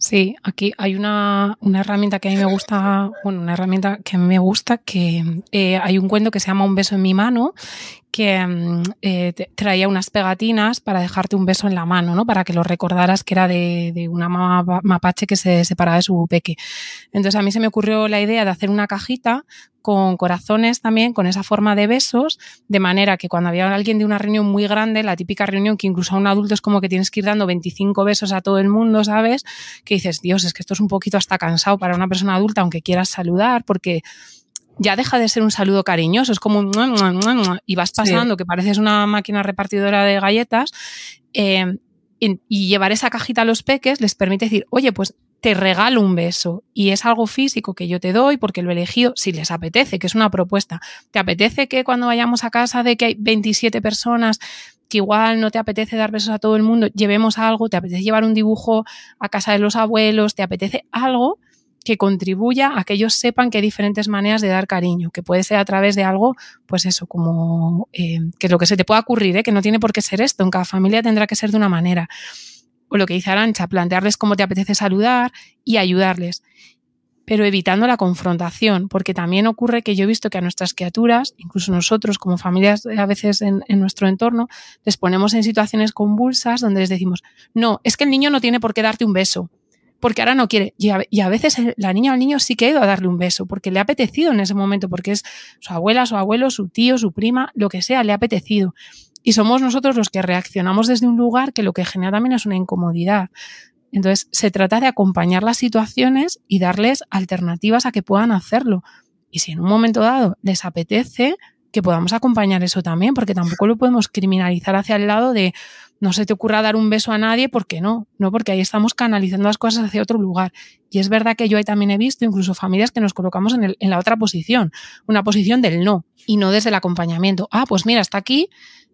Sí, aquí hay una, una, herramienta que a mí me gusta, bueno, una herramienta que a mí me gusta, que eh, hay un cuento que se llama Un beso en mi mano, que eh, traía unas pegatinas para dejarte un beso en la mano, ¿no? Para que lo recordaras que era de, de una mapache que se separaba de su peque. Entonces a mí se me ocurrió la idea de hacer una cajita con corazones también, con esa forma de besos, de manera que cuando había alguien de una reunión muy grande, la típica reunión que incluso a un adulto es como que tienes que ir dando 25 besos a todo el mundo, ¿sabes? Que dices, Dios, es que esto es un poquito hasta cansado para una persona adulta, aunque quieras saludar, porque ya deja de ser un saludo cariñoso, es como un y vas pasando, sí. que pareces una máquina repartidora de galletas, eh, y llevar esa cajita a los peques les permite decir, oye, pues te regalo un beso y es algo físico que yo te doy porque lo he elegido si les apetece, que es una propuesta. ¿Te apetece que cuando vayamos a casa de que hay 27 personas que igual no te apetece dar besos a todo el mundo, llevemos algo, te apetece llevar un dibujo a casa de los abuelos, te apetece algo que contribuya a que ellos sepan que hay diferentes maneras de dar cariño, que puede ser a través de algo, pues eso, como eh, que lo que se te pueda ocurrir, ¿eh? que no tiene por qué ser esto, en cada familia tendrá que ser de una manera o lo que dice Arancha, plantearles cómo te apetece saludar y ayudarles, pero evitando la confrontación, porque también ocurre que yo he visto que a nuestras criaturas, incluso nosotros como familias a veces en, nuestro entorno, les ponemos en situaciones convulsas donde les decimos, no, es que el niño no tiene por qué darte un beso, porque ahora no quiere. Y a, y a, veces la niña o el niño sí que ha ido a darle un beso, porque le ha apetecido en ese momento, porque es su abuela, su abuelo, su tío, su prima, lo que sea, le ha apetecido. Y somos nosotros los que reaccionamos desde un lugar que lo que genera también es una incomodidad. Entonces, se trata de acompañar las situaciones y darles alternativas a que puedan hacerlo. Y si en un momento dado les apetece, que podamos acompañar eso también, porque tampoco lo podemos criminalizar hacia el lado de no se te ocurra dar un beso a nadie, porque no, no, porque ahí estamos canalizando las cosas hacia otro lugar. Y es verdad que yo ahí también he visto incluso familias que nos colocamos en, el, en la otra posición, una posición del no, y no desde el acompañamiento. Ah, pues mira, está aquí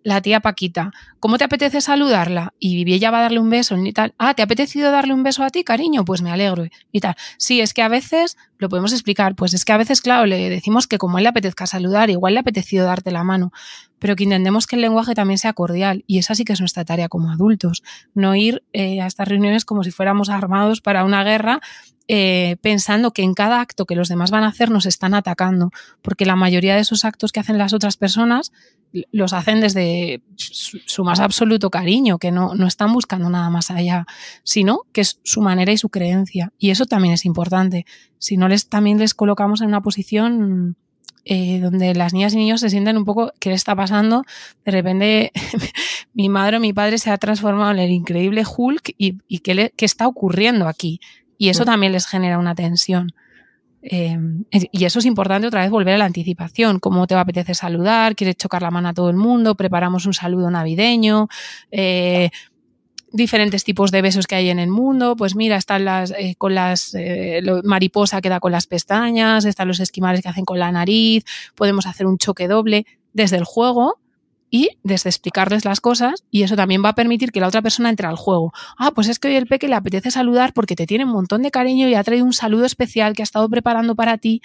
la tía Paquita, ¿cómo te apetece saludarla? Y ella va a darle un beso y tal. Ah, ¿te ha apetecido darle un beso a ti, cariño? Pues me alegro y tal. Sí, es que a veces, lo podemos explicar, pues es que a veces, claro, le decimos que como a él le apetezca saludar, igual le ha apetecido darte la mano, pero que intentemos que el lenguaje también sea cordial y esa sí que es nuestra tarea como adultos, no ir eh, a estas reuniones como si fuéramos armados para una guerra eh, pensando que en cada acto que los demás van a hacer nos están atacando, porque la mayoría de esos actos que hacen las otras personas los hacen desde su, más absoluto cariño, que no, no, están buscando nada más allá, sino que es su manera y su creencia. Y eso también es importante. Si no les también les colocamos en una posición eh, donde las niñas y niños se sienten un poco, ¿qué le está pasando? De repente mi madre o mi padre se ha transformado en el increíble Hulk y, ¿qué, ¿qué está ocurriendo aquí? Y eso también les genera una tensión. Eh, y eso es importante otra vez volver a la anticipación. ¿Cómo te va a apetecer saludar? ¿Quieres chocar la mano a todo el mundo? Preparamos un saludo navideño. Eh, diferentes tipos de besos que hay en el mundo. Pues mira, están las eh, con las eh, mariposa que da con las pestañas, están los esquimales que hacen con la nariz. Podemos hacer un choque doble desde el juego y desde explicarles las cosas y eso también va a permitir que la otra persona entre al juego. Ah, pues es que hoy el peque le apetece saludar porque te tiene un montón de cariño y ha traído un saludo especial que ha estado preparando para ti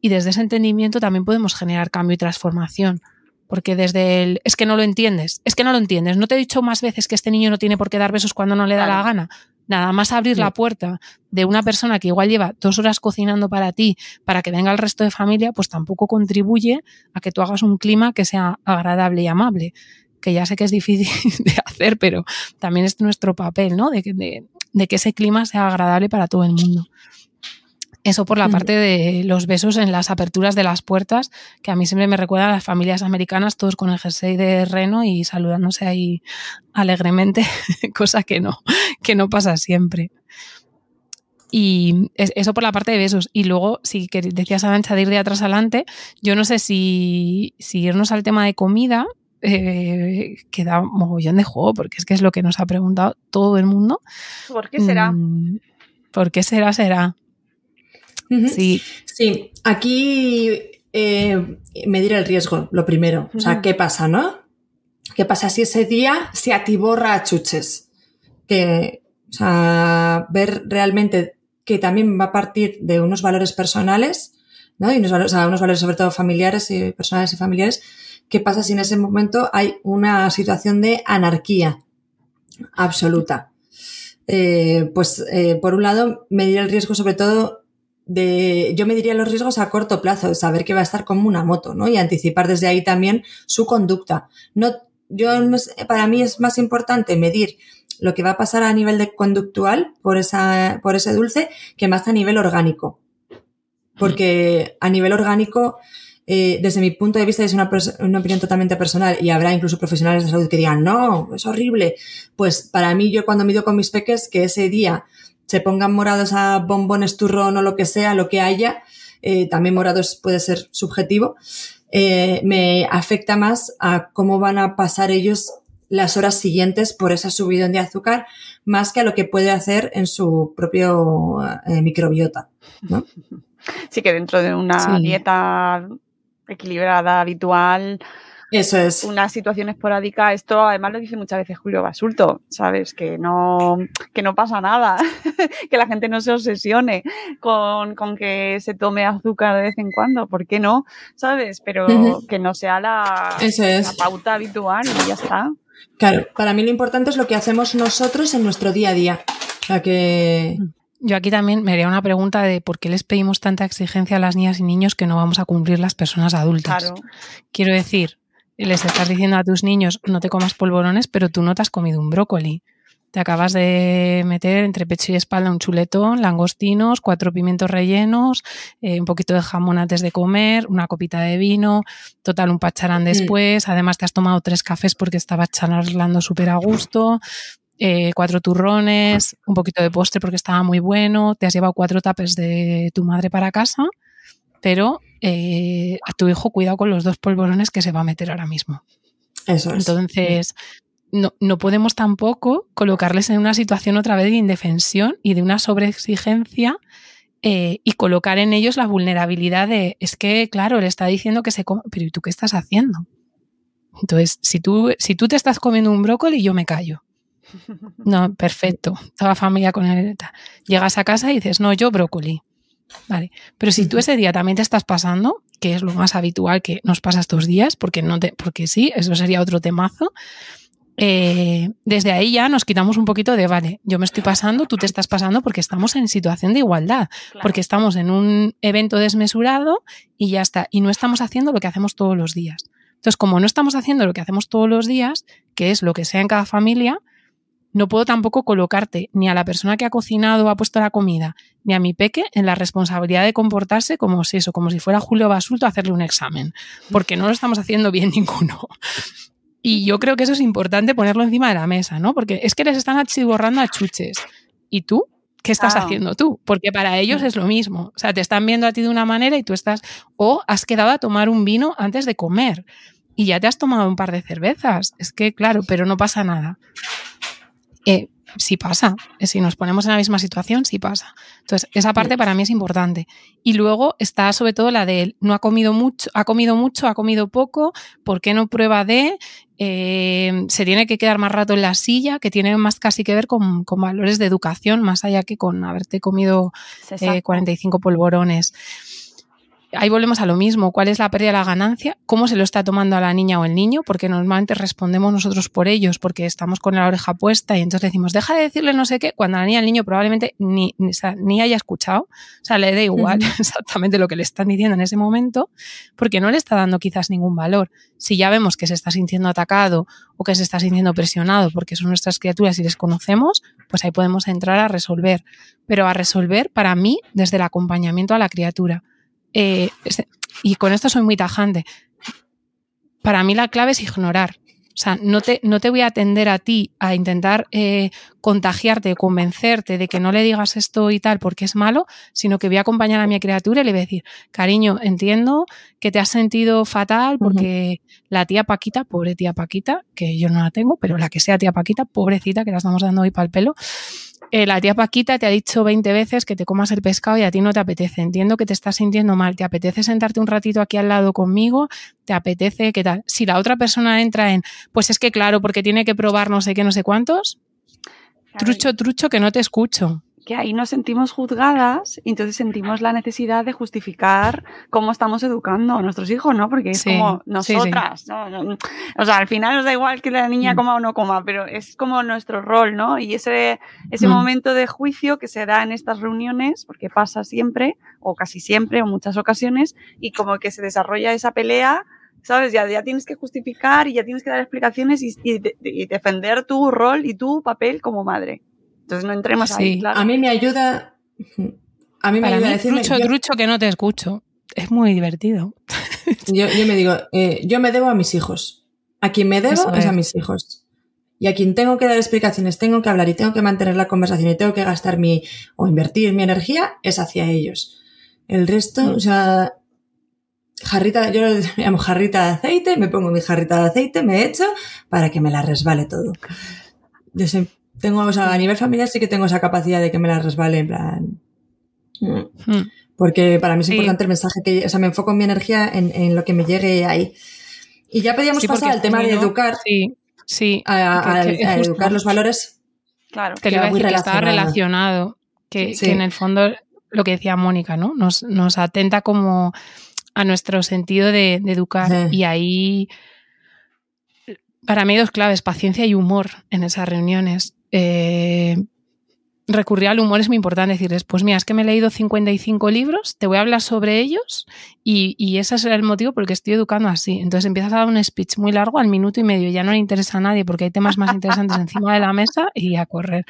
y desde ese entendimiento también podemos generar cambio y transformación. Porque desde el es que no lo entiendes, es que no lo entiendes, no te he dicho más veces que este niño no tiene por qué dar besos cuando no le da la gana. Nada más abrir la puerta de una persona que igual lleva dos horas cocinando para ti, para que venga el resto de familia, pues tampoco contribuye a que tú hagas un clima que sea agradable y amable. Que ya sé que es difícil de hacer, pero también es nuestro papel, ¿no? De, de, de que ese clima sea agradable para todo el mundo. Eso por la parte de los besos en las aperturas de las puertas, que a mí siempre me recuerda a las familias americanas, todos con el jersey de reno y saludándose ahí alegremente, cosa que no, que no pasa siempre. Y eso por la parte de besos. Y luego, si decías Arancha de ir de atrás adelante, yo no sé si, si irnos al tema de comida, eh, que da mogollón de juego, porque es que es lo que nos ha preguntado todo el mundo. ¿Por qué será? Mm, ¿Por qué será? Será. Sí. Sí, aquí eh, medir el riesgo, lo primero. O sea, ¿qué pasa, no? ¿Qué pasa si ese día se atiborra a chuches? Que, o sea, ver realmente que también va a partir de unos valores personales, ¿no? Y unos valores, o sea, unos valores sobre todo familiares y personales y familiares. ¿Qué pasa si en ese momento hay una situación de anarquía absoluta? Eh, pues, eh, por un lado, medir el riesgo sobre todo de, yo me diría los riesgos a corto plazo, saber que va a estar como una moto, ¿no? Y anticipar desde ahí también su conducta. No, yo, para mí es más importante medir lo que va a pasar a nivel de conductual por esa, por ese dulce que más a nivel orgánico. Porque a nivel orgánico, eh, desde mi punto de vista, es una, una, opinión totalmente personal y habrá incluso profesionales de salud que digan, no, es horrible. Pues para mí, yo cuando mido con mis peques, que ese día se pongan morados a bombones, turrón o lo que sea, lo que haya, eh, también morados puede ser subjetivo, eh, me afecta más a cómo van a pasar ellos las horas siguientes por esa subidón de azúcar, más que a lo que puede hacer en su propio eh, microbiota. ¿no? Sí, que dentro de una dieta equilibrada, habitual, eso es. Una situación esporádica, esto además lo dice muchas veces Julio Basulto, ¿sabes? Que no, que no pasa nada, que la gente no se obsesione con, con, que se tome azúcar de vez en cuando, ¿por qué no? ¿Sabes? Pero que no sea la, la pauta habitual y ya está. Claro, para mí lo importante es lo que hacemos nosotros en nuestro día a día. O sea que. Yo aquí también me haría una pregunta de por qué les pedimos tanta exigencia a las niñas y niños que no vamos a cumplir las personas adultas. Claro. Quiero decir, les estás diciendo a tus niños no te comas polvorones, pero tú no te has comido un brócoli. Te acabas de meter entre pecho y espalda un chuletón, langostinos, cuatro pimientos rellenos, eh, un poquito de jamón antes de comer, una copita de vino, total un pacharán después. Además te has tomado tres cafés porque estabas charlando súper a gusto. Eh, cuatro turrones, un poquito de postre porque estaba muy bueno, te has llevado cuatro tapes de tu madre para casa, pero eh, a tu hijo cuidado con los dos polvorones que se va a meter ahora mismo. Eso es. Entonces, no, no, podemos tampoco colocarles en una situación otra vez de indefensión y de una sobreexigencia eh, y colocar en ellos la vulnerabilidad de, es que, claro, le está diciendo que se come, pero ¿y tú qué estás haciendo? Entonces, si tú, si tú te estás comiendo un brócoli, yo me callo. No, perfecto. Toda familia con él. Llegas a casa y dices, no, yo brócoli. Vale. Pero si tú ese día también te estás pasando, que es lo más habitual que nos pasa estos días, porque no te, porque sí, eso sería otro temazo. Eh, desde ahí ya nos quitamos un poquito de, vale, yo me estoy pasando, tú te estás pasando porque estamos en situación de igualdad, porque estamos en un evento desmesurado y ya está, y no estamos haciendo lo que hacemos todos los días. Entonces, como no estamos haciendo lo que hacemos todos los días, que es lo que sea en cada familia, no puedo tampoco colocarte ni a la persona que ha cocinado o ha puesto la comida, ni a mi peque en la responsabilidad de comportarse como si eso, como si fuera Julio Basulto a hacerle un examen, porque no lo estamos haciendo bien ninguno. Y yo creo que eso es importante ponerlo encima de la mesa, ¿no? Porque es que les están achiborrando a chuches. ¿Y tú? ¿Qué estás haciendo tú? Porque para ellos es lo mismo. O sea, te están viendo a ti de una manera y tú estás. O has quedado a tomar un vino antes de comer y ya te has tomado un par de cervezas. Es que, claro, pero no pasa nada. Eh, sí pasa. Si nos ponemos en la misma situación, sí pasa. Entonces, esa parte para mí es importante. Y luego está sobre todo la de él. No ha comido mucho, ha comido mucho, ha comido poco, ¿por qué no prueba de? Eh, se tiene que quedar más rato en la silla, que tiene más casi que ver con, valores de educación, más allá que con haberte comido 45 eh, polvorones ahí volvemos a lo mismo. ¿Cuál es la pérdida de la ganancia? ¿Cómo se lo está tomando a la niña o el niño? Porque normalmente respondemos nosotros por ellos, porque estamos con la oreja puesta y entonces decimos, deja de decirle no sé qué, cuando la niña o el niño probablemente ni, ni, haya escuchado. O sea, le da igual exactamente lo que le están diciendo en ese momento, porque no le está dando quizás ningún valor. Si ya vemos que se está sintiendo atacado o que se está sintiendo presionado porque son nuestras criaturas y les conocemos, pues ahí podemos entrar a resolver. Pero a resolver, para mí, desde el acompañamiento a la criatura eh, y con esto soy muy tajante, para mí la clave es ignorar. O sea, no te, no te voy a atender a ti a intentar eh, contagiarte, convencerte de que no le digas esto y tal porque es malo, sino que voy a acompañar a mi criatura y le voy a decir, cariño, entiendo que te has sentido fatal porque la tía Paquita, pobre tía Paquita, que yo no la tengo, pero la que sea tía Paquita, pobrecita, que la estamos dando hoy para el pelo, eh, la tía Paquita te ha dicho 20 veces que te comas el pescado y a ti no te apetece. Entiendo que te estás sintiendo mal. ¿Te apetece sentarte un ratito aquí al lado conmigo? ¿Te apetece qué tal? Si la otra persona entra en, pues es que claro, porque tiene que probar no sé qué, no sé cuántos, trucho, trucho, que no te escucho que ahí nos sentimos juzgadas y entonces sentimos la necesidad de justificar cómo estamos educando a nuestros hijos, ¿no? Porque es como nosotras, ¿no? O sea, al final nos da igual que la niña mm. coma o no coma, pero es como nuestro rol, ¿no? Y ese, ese mm. momento de juicio que se da en estas reuniones, porque pasa siempre, o casi siempre, o muchas ocasiones, y como que se desarrolla esa pelea, ¿sabes? Ya, ya tienes que justificar y ya tienes que dar explicaciones y, y defender tu rol y tu papel como madre. Entonces no entremos ahí, claro. A mí me ayuda. A mí me ayuda a decirme. Trucho, que no te escucho. Es muy divertido. Yo, me digo, eh, yo me debo a mis hijos. A quien me debo es. a mis hijos. Y a quien tengo que dar explicaciones, tengo que hablar y tengo que mantener la conversación y tengo que gastar mi o invertir mi energía es hacia ellos. El resto, o sea, jarrita, yo lo llamo jarrita de aceite, me pongo mi jarrita de aceite, me echo para que me la resbale todo. Yo sé, tengo, o sea, a nivel familiar sí que tengo esa capacidad de que me la resbale en plan. Mm. Hmm. Porque para mí es importante el mensaje que, o sea, me enfoco en mi energía en, lo que me llegue ahí. Y ya podíamos pasar al tema de educar. Sí, sí. A, educar los valores. Claro, que, iba a decir que está relacionado. Que, en el fondo, lo que decía Mónica, ¿no? Nos, nos atenta como a nuestro sentido de, educar. Y ahí, para mí, dos claves, paciencia y humor en esas reuniones eh, recurrir al humor es muy importante. Decirles, pues mira, es que me he leído 55 libros, te voy a hablar sobre ellos y, y ese será el motivo por el que estoy educando así. Entonces empiezas a dar un speech muy largo al minuto y medio, ya no le interesa a nadie porque hay temas más interesantes encima de la mesa y a correr.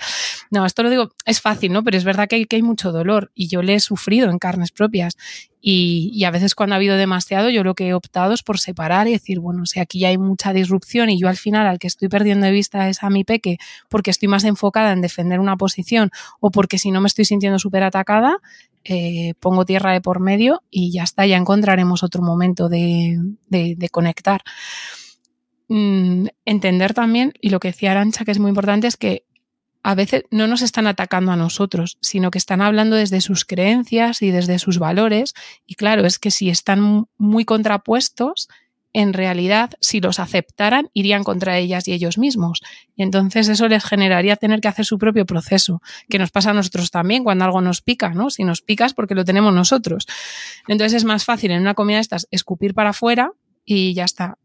No, esto lo digo, es fácil, ¿no? Pero es verdad que que hay mucho dolor y yo le he sufrido en carnes propias y, a veces cuando ha habido demasiado, yo lo que he optado es por separar y decir, bueno, si aquí ya hay mucha disrupción y yo al final al que estoy perdiendo de vista es a mi peque porque estoy más enfocada en defender una posición o porque si no me estoy sintiendo súper atacada, eh, pongo tierra de por medio y ya está, ya encontraremos otro momento de, conectar. Mm, entender también, y lo que decía Arancha, que es muy importante, es que a veces no nos están atacando a nosotros, sino que están hablando desde sus creencias y desde sus valores. Y claro, es que si están muy contrapuestos, en realidad, si los aceptaran, irían contra ellas y ellos mismos. Y entonces eso les generaría tener que hacer su propio proceso, que nos pasa a nosotros también cuando algo nos pica, ¿no? Si nos picas porque lo tenemos nosotros. Entonces es más fácil en una comida de estas escupir para afuera y ya está.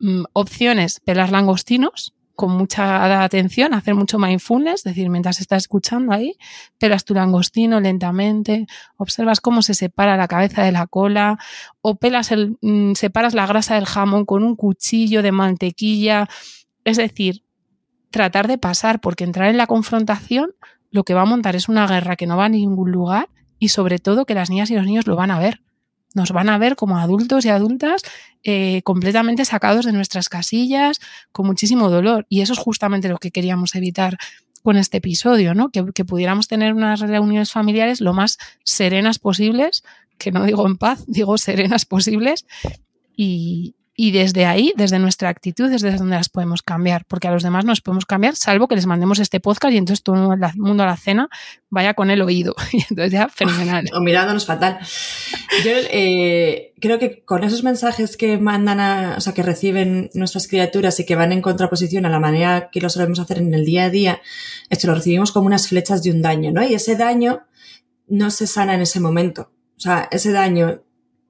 Mm, opciones, pelar langostinos, con mucha atención, hacer mucho mindfulness, es decir, mientras estás escuchando ahí, pelas tu langostino lentamente, observas cómo se separa la cabeza de la cola, o pelas el, mm, separas la grasa del jamón con un cuchillo de mantequilla, es decir, tratar de pasar, porque entrar en la confrontación lo que va a montar es una guerra que no va a ningún lugar y sobre todo que las niñas y los niños lo van a ver nos van a ver como adultos y adultas eh, completamente sacados de nuestras casillas, con muchísimo dolor. Y eso es justamente lo que queríamos evitar con este episodio, ¿no? Que, pudiéramos tener unas reuniones familiares lo más serenas posibles, que no digo en paz, digo serenas posibles, y, Y desde ahí, desde nuestra actitud, es desde donde las podemos cambiar, porque a los demás no nos podemos cambiar, salvo que les mandemos este podcast y entonces todo el mundo a la cena vaya con el oído. Y entonces ya, fenomenal. o mirándonos fatal. Yo eh, creo que con esos mensajes que mandan a, o sea, que reciben nuestras criaturas y que van en contraposición a la manera que lo solemos hacer en el día a día, esto lo recibimos como unas flechas de un daño, ¿no? Y ese daño no se sana en ese momento. O sea, ese daño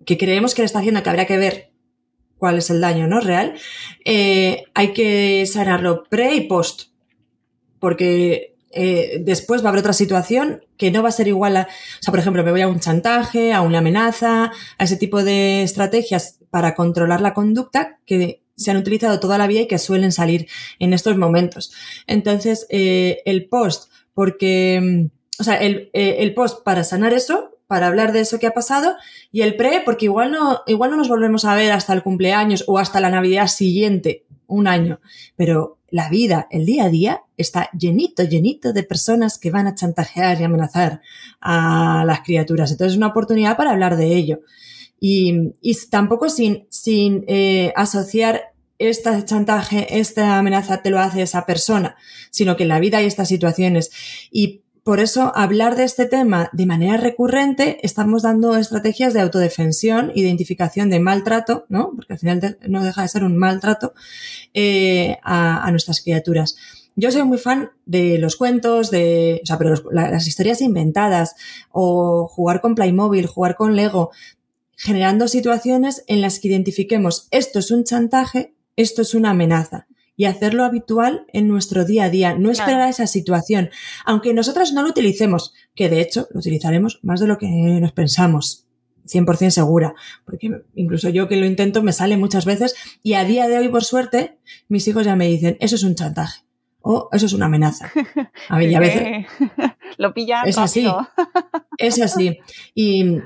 que creemos que le está haciendo, que habría que ver cuál es el daño, ¿no? Real, eh, hay que sanarlo pre y post. Porque eh, después va a haber otra situación que no va a ser igual a, o sea, por ejemplo, me voy a un chantaje, a una amenaza, a ese tipo de estrategias para controlar la conducta que se han utilizado toda la vida y que suelen salir en estos momentos. Entonces, eh, el post, porque, o sea, el, el post para sanar eso para hablar de eso que ha pasado y el pre, porque igual no, igual no nos volvemos a ver hasta el cumpleaños o hasta la Navidad siguiente, un año, pero la vida, el día a día, está llenito, llenito de personas que van a chantajear y amenazar a las criaturas. Entonces es una oportunidad para hablar de ello. Y, y tampoco sin, sin eh, asociar este chantaje, esta amenaza te lo hace esa persona, sino que en la vida hay estas situaciones. Y por eso hablar de este tema de manera recurrente estamos dando estrategias de autodefensión, identificación de maltrato, ¿no? Porque al final no deja de ser un maltrato eh, a, nuestras criaturas. Yo soy muy fan de los cuentos, de, o sea, pero las historias inventadas, o jugar con Playmobil, jugar con Lego, generando situaciones en las que identifiquemos esto es un chantaje, esto es una amenaza y hacerlo habitual en nuestro día a día, no esperar a esa situación, aunque nosotras no lo utilicemos, que de hecho lo utilizaremos más de lo que nos pensamos. 100% segura, porque incluso yo que lo intento me sale muchas veces y a día de hoy, por suerte, mis hijos ya me dicen, eso es un chantaje o eso es una amenaza. A y a veces... lo pilla Es así, es así. Y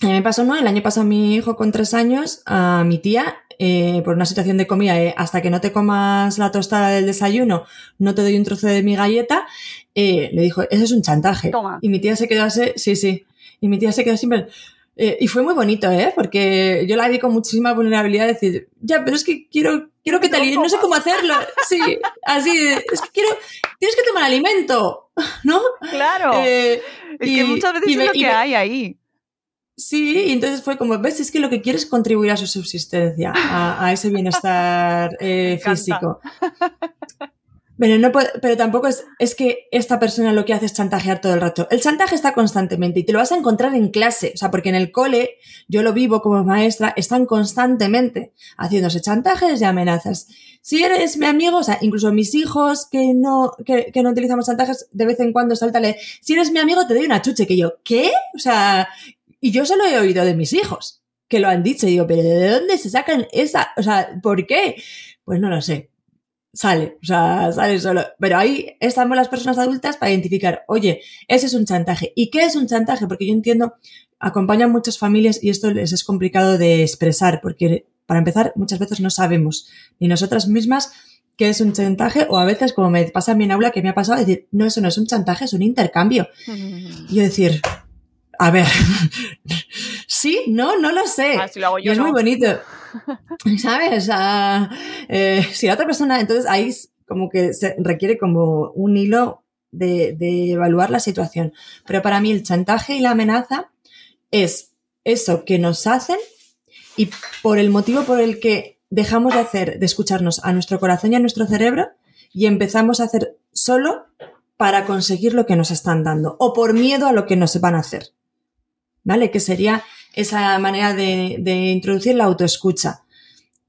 a mí me pasó, ¿no? El año pasado mi hijo con tres años, a mi tía, eh, por una situación de comida, eh, hasta que no te comas la tostada del desayuno, no te doy un trozo de mi galleta, eh, le dijo, eso es un chantaje. Y mi tía se quedó así, sí, sí. Y mi tía se quedó siempre... y fue muy bonito, ¿eh? Porque yo la vi con muchísima vulnerabilidad de decir, ya, pero es que quiero, quiero que te alimentes, no sé cómo hacerlo. Sí, así, es que quiero, tienes que tomar alimento, ¿no? Claro. es que muchas veces es lo que hay ahí. Sí, y entonces fue como, ves, es que lo que quieres es contribuir a su subsistencia, a, ese bienestar eh, físico. Pero, no pero tampoco es, es que esta persona lo que hace es chantajear todo el rato. El chantaje está constantemente y te lo vas a encontrar en clase. O sea, porque en el cole, yo lo vivo como maestra, están constantemente haciéndose chantajes y amenazas. Si eres mi amigo, o sea, incluso mis hijos que no, que, que no utilizamos chantajes, de vez en cuando saltale, si eres mi amigo te doy una chuche, que yo, ¿qué? O sea, y yo se lo he oído de mis hijos, que lo han dicho. Y digo, pero ¿de dónde se sacan esa? O sea, ¿por qué? Pues no lo sé. Sale, o sea, sale solo. Pero ahí estamos las personas adultas para identificar, oye, ese es un chantaje. ¿Y qué es un chantaje? Porque yo entiendo, acompañan muchas familias y esto les es complicado de expresar, porque para empezar, muchas veces no sabemos, ni nosotras mismas, qué es un chantaje, o a veces, como me pasa en mi aula, que me ha pasado, decir, no, eso no es un chantaje, es un intercambio. Y yo decir, a ver, sí, no, no lo sé. Ah, lo hago yo, y es muy bonito. ¿Sabes? Eh, si la otra persona, entonces ahí como que se requiere como un hilo de, de evaluar la situación. Pero para mí el chantaje y la amenaza es eso que nos hacen y por el motivo por el que dejamos de hacer, de escucharnos a nuestro corazón y a nuestro cerebro y empezamos a hacer solo para conseguir lo que nos están dando o por miedo a lo que nos van a hacer. ¿Vale? Que sería esa manera de, introducir la autoescucha.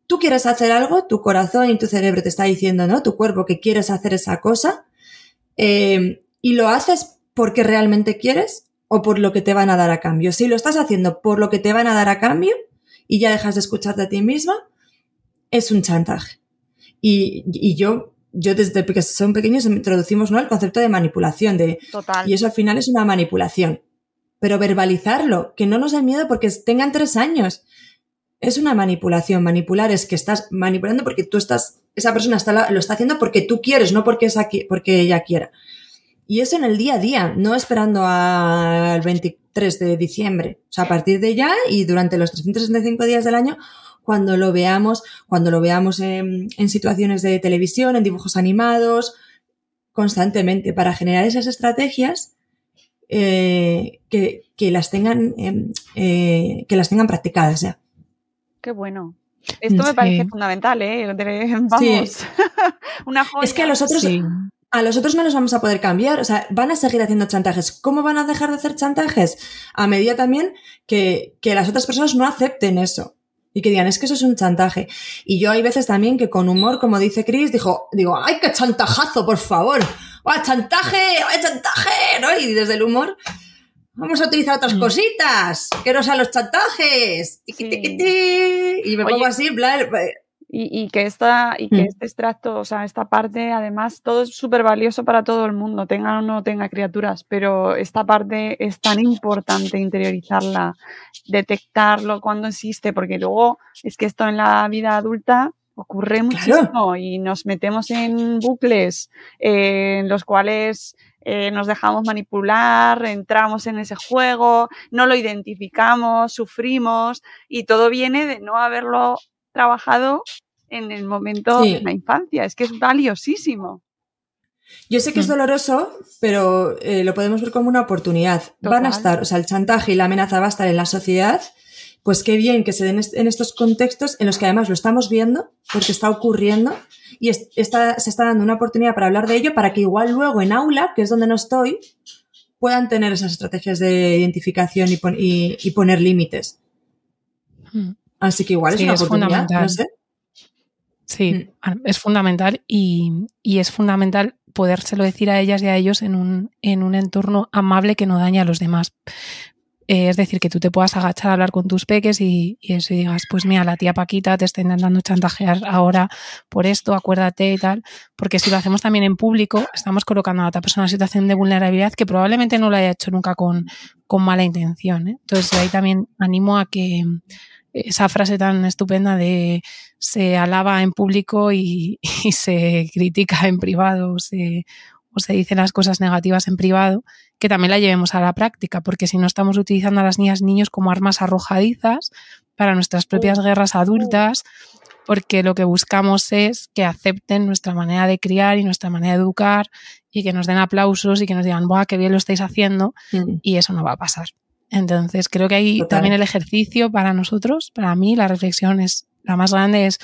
Tú quieres hacer algo, tu corazón y tu cerebro te está diciendo, ¿no? Tu cuerpo que quieres hacer esa cosa eh, y lo haces porque realmente quieres o por lo que te van a dar a cambio. Si lo estás haciendo por lo que te van a dar a cambio y ya dejas de escucharte a ti misma, es un chantaje. Y, yo, yo desde que son pequeños introducimos ¿no? el concepto de manipulación, de, y eso al final es una manipulación pero verbalizarlo, que no nos dé miedo porque tengan tres años. Es una manipulación. Manipular es que estás manipulando porque tú estás, esa persona está, lo está haciendo porque tú quieres, no porque, es aquí, porque ella quiera. Y eso en el día a día, no esperando al 23 de diciembre. O sea, a partir de ya y durante los 365 días del año, cuando lo veamos, cuando lo veamos en situaciones de televisión, en dibujos animados, constantemente, para generar esas estrategias eh, que, que, las tengan, em, eh, que las tengan practicadas ya. Qué bueno. Esto me parece fundamental, ¿eh? Vamos. Sí. Una joya. Es que a los otros, sí. a los otros no los vamos a poder cambiar. O sea, van a seguir haciendo chantajes. ¿Cómo van a dejar de hacer chantajes? A medida también que, que las otras personas no acepten eso. Y que digan, es que eso es un chantaje. Y yo hay veces también que con humor, como dice Chris, dijo, digo, ¡ay, qué chantajazo, por favor! ¡Ah, chantaje! ¡Ay, chantaje! ¿no? Y desde el humor, vamos a utilizar otras cositas, que no sean los chantajes. Sí. Y me Oye, pongo así, bla, y, y, que esta, y que mm. este extracto, o sea, esta parte, además, todo es súper valioso para todo el mundo, tenga o no tenga criaturas, pero esta parte es tan importante interiorizarla, detectarlo cuando existe, porque luego es que esto en la vida adulta ocurre muchísimo claro. y nos metemos en bucles eh, en los cuales eh, nos dejamos manipular, entramos en ese juego, no lo identificamos, sufrimos y todo viene de no haberlo trabajado en el momento sí. de la infancia. Es que es valiosísimo. Yo sé que es doloroso, pero eh, lo podemos ver como una oportunidad. Total. Van a estar, o sea, el chantaje y la amenaza va a estar en la sociedad. Pues qué bien que se den en estos contextos en los que además lo estamos viendo, porque está ocurriendo, y está, se está dando una oportunidad para hablar de ello, para que igual luego en aula, que es donde no estoy, puedan tener esas estrategias de identificación y, pon y, y poner límites. Hmm. Así que igual sí, es una es oportunidad, no sé. Sí, mm. es fundamental y, y, es fundamental podérselo decir a ellas y a ellos en un, en un entorno amable que no dañe a los demás. Eh, es decir, que tú te puedas agachar a hablar con tus peques y, y, eso y digas, pues mira, la tía Paquita te está intentando chantajear ahora por esto, acuérdate y tal. Porque si lo hacemos también en público, estamos colocando a otra persona en una situación de vulnerabilidad que probablemente no lo haya hecho nunca con, con mala intención. ¿eh? Entonces ahí también animo a que esa frase tan estupenda de se alaba en público y, y se critica en privado o se, o se dicen las cosas negativas en privado, que también la llevemos a la práctica, porque si no estamos utilizando a las niñas y niños como armas arrojadizas para nuestras propias guerras adultas, porque lo que buscamos es que acepten nuestra manera de criar y nuestra manera de educar y que nos den aplausos y que nos digan, ¡buah, qué bien lo estáis haciendo! Mm. Y eso no va a pasar. Entonces, creo que ahí Total. también el ejercicio para nosotros, para mí, la reflexión es, la más grande es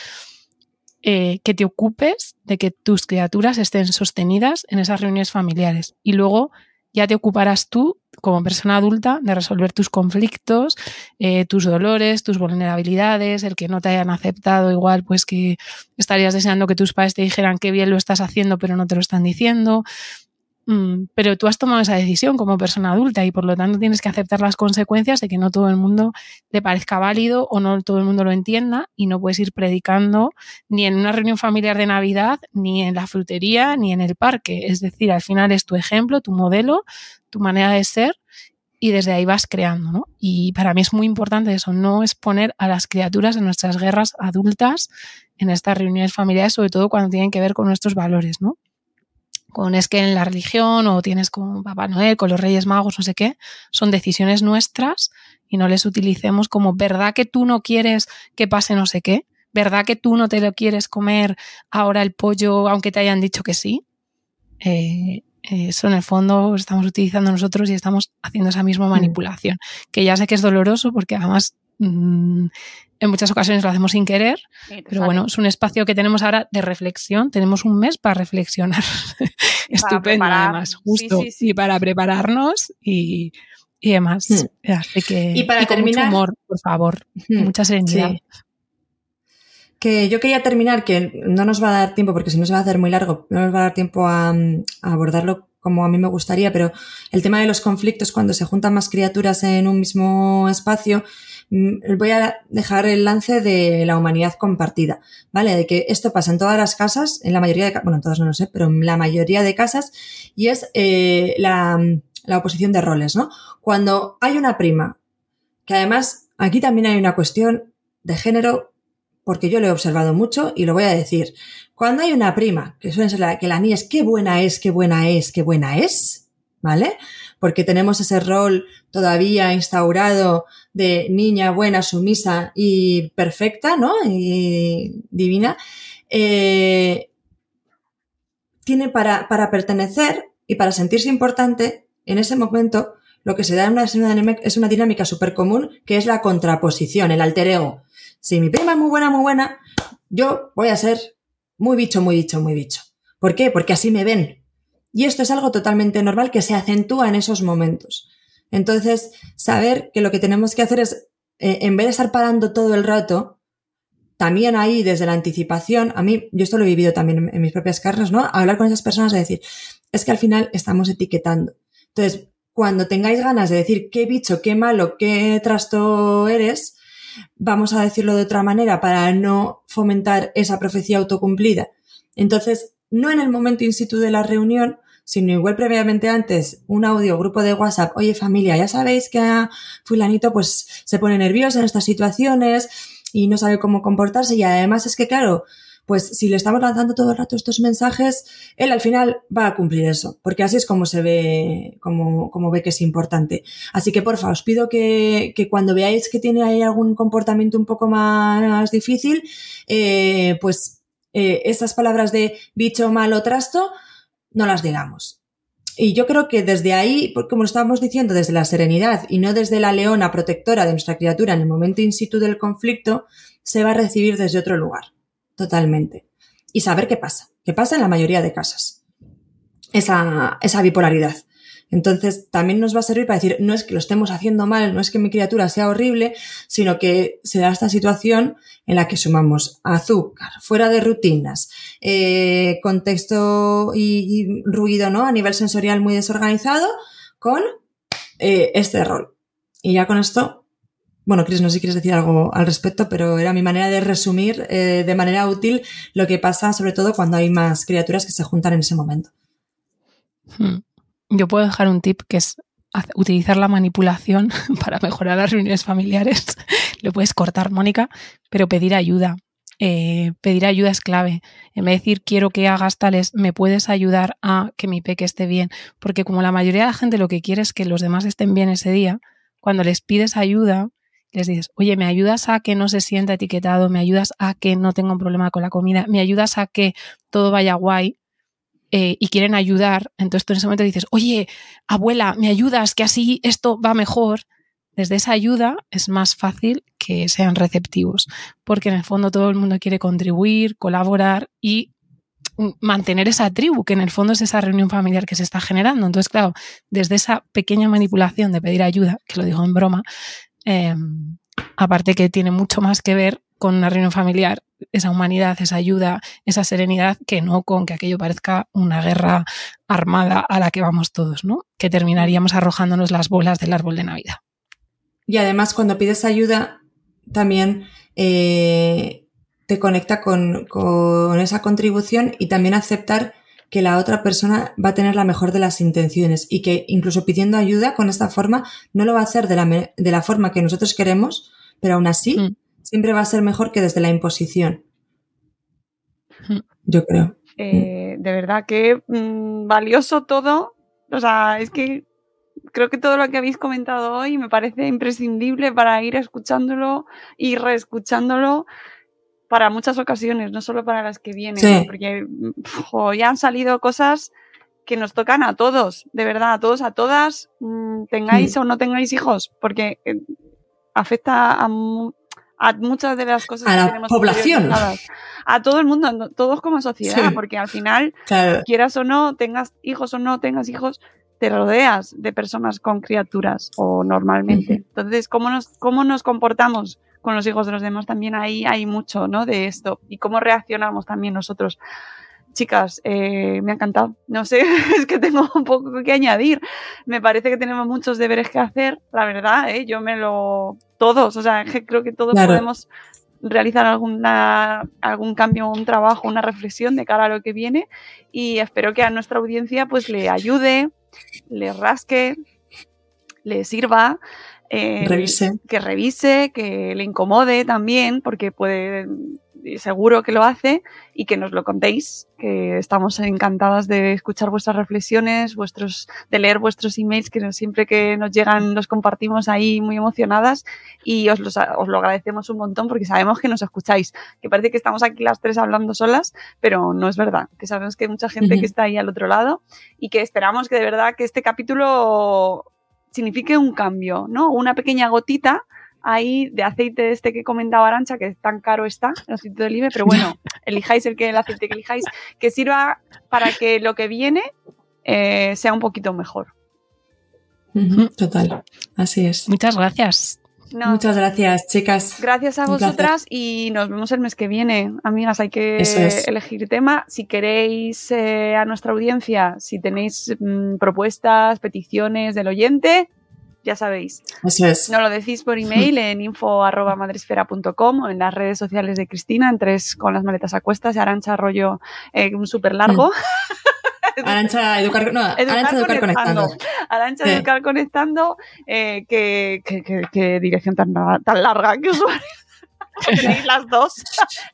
eh, que te ocupes de que tus criaturas estén sostenidas en esas reuniones familiares. Y luego ya te ocuparás tú, como persona adulta, de resolver tus conflictos, eh, tus dolores, tus vulnerabilidades, el que no te hayan aceptado, igual, pues que estarías deseando que tus padres te dijeran que bien lo estás haciendo, pero no te lo están diciendo. Mm, pero tú has tomado esa decisión como persona adulta y por lo tanto tienes que aceptar las consecuencias de que no todo el mundo le parezca válido o no todo el mundo lo entienda y no puedes ir predicando ni en una reunión familiar de Navidad, ni en la frutería, ni en el parque. Es decir, al final es tu ejemplo, tu modelo, tu manera de ser y desde ahí vas creando, ¿no? Y para mí es muy importante eso, no exponer a las criaturas en nuestras guerras adultas en estas reuniones familiares, sobre todo cuando tienen que ver con nuestros valores, ¿no? Con es que en la religión o tienes con Papá Noel, con los Reyes Magos, no sé qué, son decisiones nuestras y no les utilicemos como verdad que tú no quieres que pase no sé qué, verdad que tú no te lo quieres comer ahora el pollo aunque te hayan dicho que sí. Eh, eso en el fondo estamos utilizando nosotros y estamos haciendo esa misma manipulación, mm. que ya sé que es doloroso porque además mmm, en muchas ocasiones lo hacemos sin querer, sí, pero bueno, es un espacio que tenemos ahora de reflexión. Tenemos un mes para reflexionar. Estupendo, además, justo. Sí, sí, y para prepararnos y, y demás. Mm. Así que, y para y terminar, mucho humor, por favor. Mm. Mucha serenidad. Que yo quería terminar, que no nos va a dar tiempo, porque si no se va a hacer muy largo, no nos va a dar tiempo a, a abordarlo como a mí me gustaría, pero el tema de los conflictos cuando se juntan más criaturas en un mismo espacio, voy a dejar el lance de la humanidad compartida, ¿vale? De que esto pasa en todas las casas, en la mayoría de, bueno, en todas no lo sé, pero en la mayoría de casas, y es eh, la, la oposición de roles, ¿no? Cuando hay una prima, que además aquí también hay una cuestión de género porque yo lo he observado mucho y lo voy a decir. Cuando hay una prima, que suele ser la que la niña es qué buena es, qué buena es, qué buena es, ¿vale? Porque tenemos ese rol todavía instaurado de niña buena, sumisa y perfecta, ¿no? Y divina. Eh, tiene para, para pertenecer y para sentirse importante, en ese momento lo que se da es una, es una dinámica súper común que es la contraposición, el alter ego. Si mi prima es muy buena, muy buena, yo voy a ser muy bicho, muy bicho, muy bicho. ¿Por qué? Porque así me ven. Y esto es algo totalmente normal que se acentúa en esos momentos. Entonces, saber que lo que tenemos que hacer es, eh, en vez de estar parando todo el rato, también ahí desde la anticipación, a mí, yo esto lo he vivido también en, mis propias carnes, ¿no? Hablar con esas personas y decir, es que al final estamos etiquetando. Entonces, cuando tengáis ganas de decir qué bicho, qué malo, qué trasto eres, vamos a decirlo de otra manera para no fomentar esa profecía autocumplida. Entonces, no en el momento in situ de la reunión, sino igual previamente antes, un audio, grupo de WhatsApp, oye familia, ya sabéis que a fulanito pues se pone nervioso en estas situaciones y no sabe cómo comportarse y además es que claro, pues si le estamos lanzando todo el rato estos mensajes, él al final va a cumplir eso, porque así es como se ve, como, como ve que es importante. Así que porfa, os pido que, que cuando veáis que tiene ahí algún comportamiento un poco más difícil, eh, pues eh, esas palabras de bicho, malo, trasto, no las digamos. Y yo creo que desde ahí, como estábamos diciendo, desde la serenidad y no desde la leona protectora de nuestra criatura en el momento in situ del conflicto, se va a recibir desde otro lugar totalmente. Y saber qué pasa, qué pasa en la mayoría de casas. Esa, esa bipolaridad. Entonces, también nos va a servir para decir, no es que lo estemos haciendo mal, no es que mi criatura sea horrible, sino que se da esta situación en la que sumamos azúcar, fuera de rutinas, eh, contexto y, ruido, ¿no? A nivel sensorial muy desorganizado, con eh, este rol. Y ya con esto bueno, Cris, no sé si quieres decir algo al respecto, pero era mi manera de resumir eh, de manera útil lo que pasa, sobre todo cuando hay más criaturas que se juntan en ese momento. Hmm. Yo puedo dejar un tip que es utilizar la manipulación para mejorar las reuniones familiares. Lo puedes cortar, Mónica, pero pedir ayuda. Eh, pedir ayuda es clave. En vez de decir quiero que hagas tales, me puedes ayudar a que mi peque esté bien. Porque como la mayoría de la gente lo que quiere es que los demás estén bien ese día, cuando les pides ayuda, les dices, oye, ¿me ayudas a que no se sienta etiquetado? ¿Me ayudas a que no tenga un problema con la comida? ¿Me ayudas a que todo vaya guay? Eh, y quieren ayudar, entonces tú en ese momento dices, oye, abuela, ¿me ayudas? Que así esto va mejor. Desde esa ayuda es más fácil que sean receptivos, porque en el fondo todo el mundo quiere contribuir, colaborar y mantener esa tribu, que en el fondo es esa reunión familiar que se está generando. Entonces, claro, desde esa pequeña manipulación de pedir ayuda, que lo digo en broma, Em, aparte que tiene mucho más que ver con una reunión familiar, esa humanidad, esa ayuda, esa serenidad, que no con que aquello parezca una guerra armada a la que vamos todos, ¿no? Que terminaríamos arrojándonos las bolas del árbol de Navidad. Y además, cuando pides ayuda, también eh, te conecta con, con esa contribución y también aceptar que la otra persona va a tener la mejor de las intenciones y que incluso pidiendo ayuda con esta forma no lo va a hacer de la, de la forma que nosotros queremos, pero aún así mm. Siempre va a ser mejor que desde la imposición. Mm. Yo creo. Eh, de verdad que mm, valioso todo. O sea, es que creo que todo lo que habéis comentado hoy me parece imprescindible para ir escuchándolo y reescuchándolo para muchas ocasiones, no solo para las que vienen, porque ya han salido cosas que nos tocan a todos, de verdad, a todos, a todas, mm, tengáis o no tengáis hijos, porque eh, afecta a, muchas de las cosas a la población. A todo el mundo, todos como sociedad, porque al final, quieras o no, tengas hijos o no tengas hijos, te rodeas de personas con criaturas o normalmente. Entonces, ¿cómo nos, cómo nos comportamos con los hijos de los demás, también ahí hay mucho, ¿no? De esto y cómo reaccionamos también nosotros. Chicas, eh, me ha encantado. No sé, es que tengo un poco que añadir. Me parece que tenemos muchos deberes que hacer, la verdad, ¿eh? yo me lo... Todos, o sea, creo que todos podemos realizar alguna, algún cambio, un trabajo, una reflexión de cara a lo que viene y espero que a nuestra audiencia pues le ayude, le rasque, le sirva eh, que revise, que le incomode también, porque puede seguro que lo hace y que nos lo contéis, que estamos encantadas de escuchar vuestras reflexiones, vuestros, de leer vuestros emails, que siempre que nos llegan los compartimos ahí muy emocionadas y os, los, os lo agradecemos un montón porque sabemos que nos escucháis, que parece que estamos aquí las tres hablando solas, pero no es verdad, que sabemos que hay mucha gente que está ahí al otro lado y que esperamos que de verdad que este capítulo signifique un cambio, ¿no? Una pequeña gotita ahí de aceite este que comentaba Arancha, que tan caro está, el aceite de oliva, pero bueno, elijáis el, que, el aceite que elijáis, que sirva para que lo que viene eh, sea un poquito mejor. Total, así es. Muchas gracias. No, Muchas gracias, chicas. Gracias a Un placer. vosotras y nos vemos el mes que viene. Amigas, hay que es. elegir tema. Si queréis eh, a nuestra audiencia, si tenéis mm, propuestas, peticiones del oyente, ya sabéis. Eso es. Nos lo decís por email en info.madresfera.com o en las redes sociales de Cristina, en tres con las maletas a cuestas y Arancha rollo eh, un súper largo. Arancha Educar, no, Arancha Educar Conectando. Arancha Sí. Educar Conectando. eh, que, que- que- que dirección tan, tan larga que usuario. Tenéis las dos,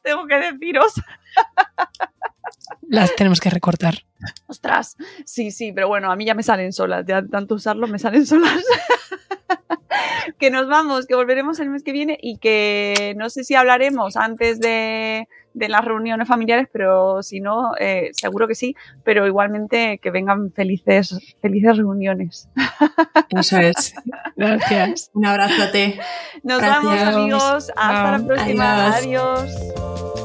tengo que deciros. Las tenemos que recortar. Ostras, sí, sí, pero bueno, a mí ya me salen solas, ya tanto usarlo me salen solas. que nos vamos, que volveremos el mes que viene y que no sé si hablaremos antes de, de las reuniones familiares, pero si no, eh, seguro que sí, pero igualmente que vengan felices, felices reuniones. Eso es. Gracias. Un abrazote. Nos Gracias. vamos amigos, hasta la Chao. próxima, Adiós. adiós.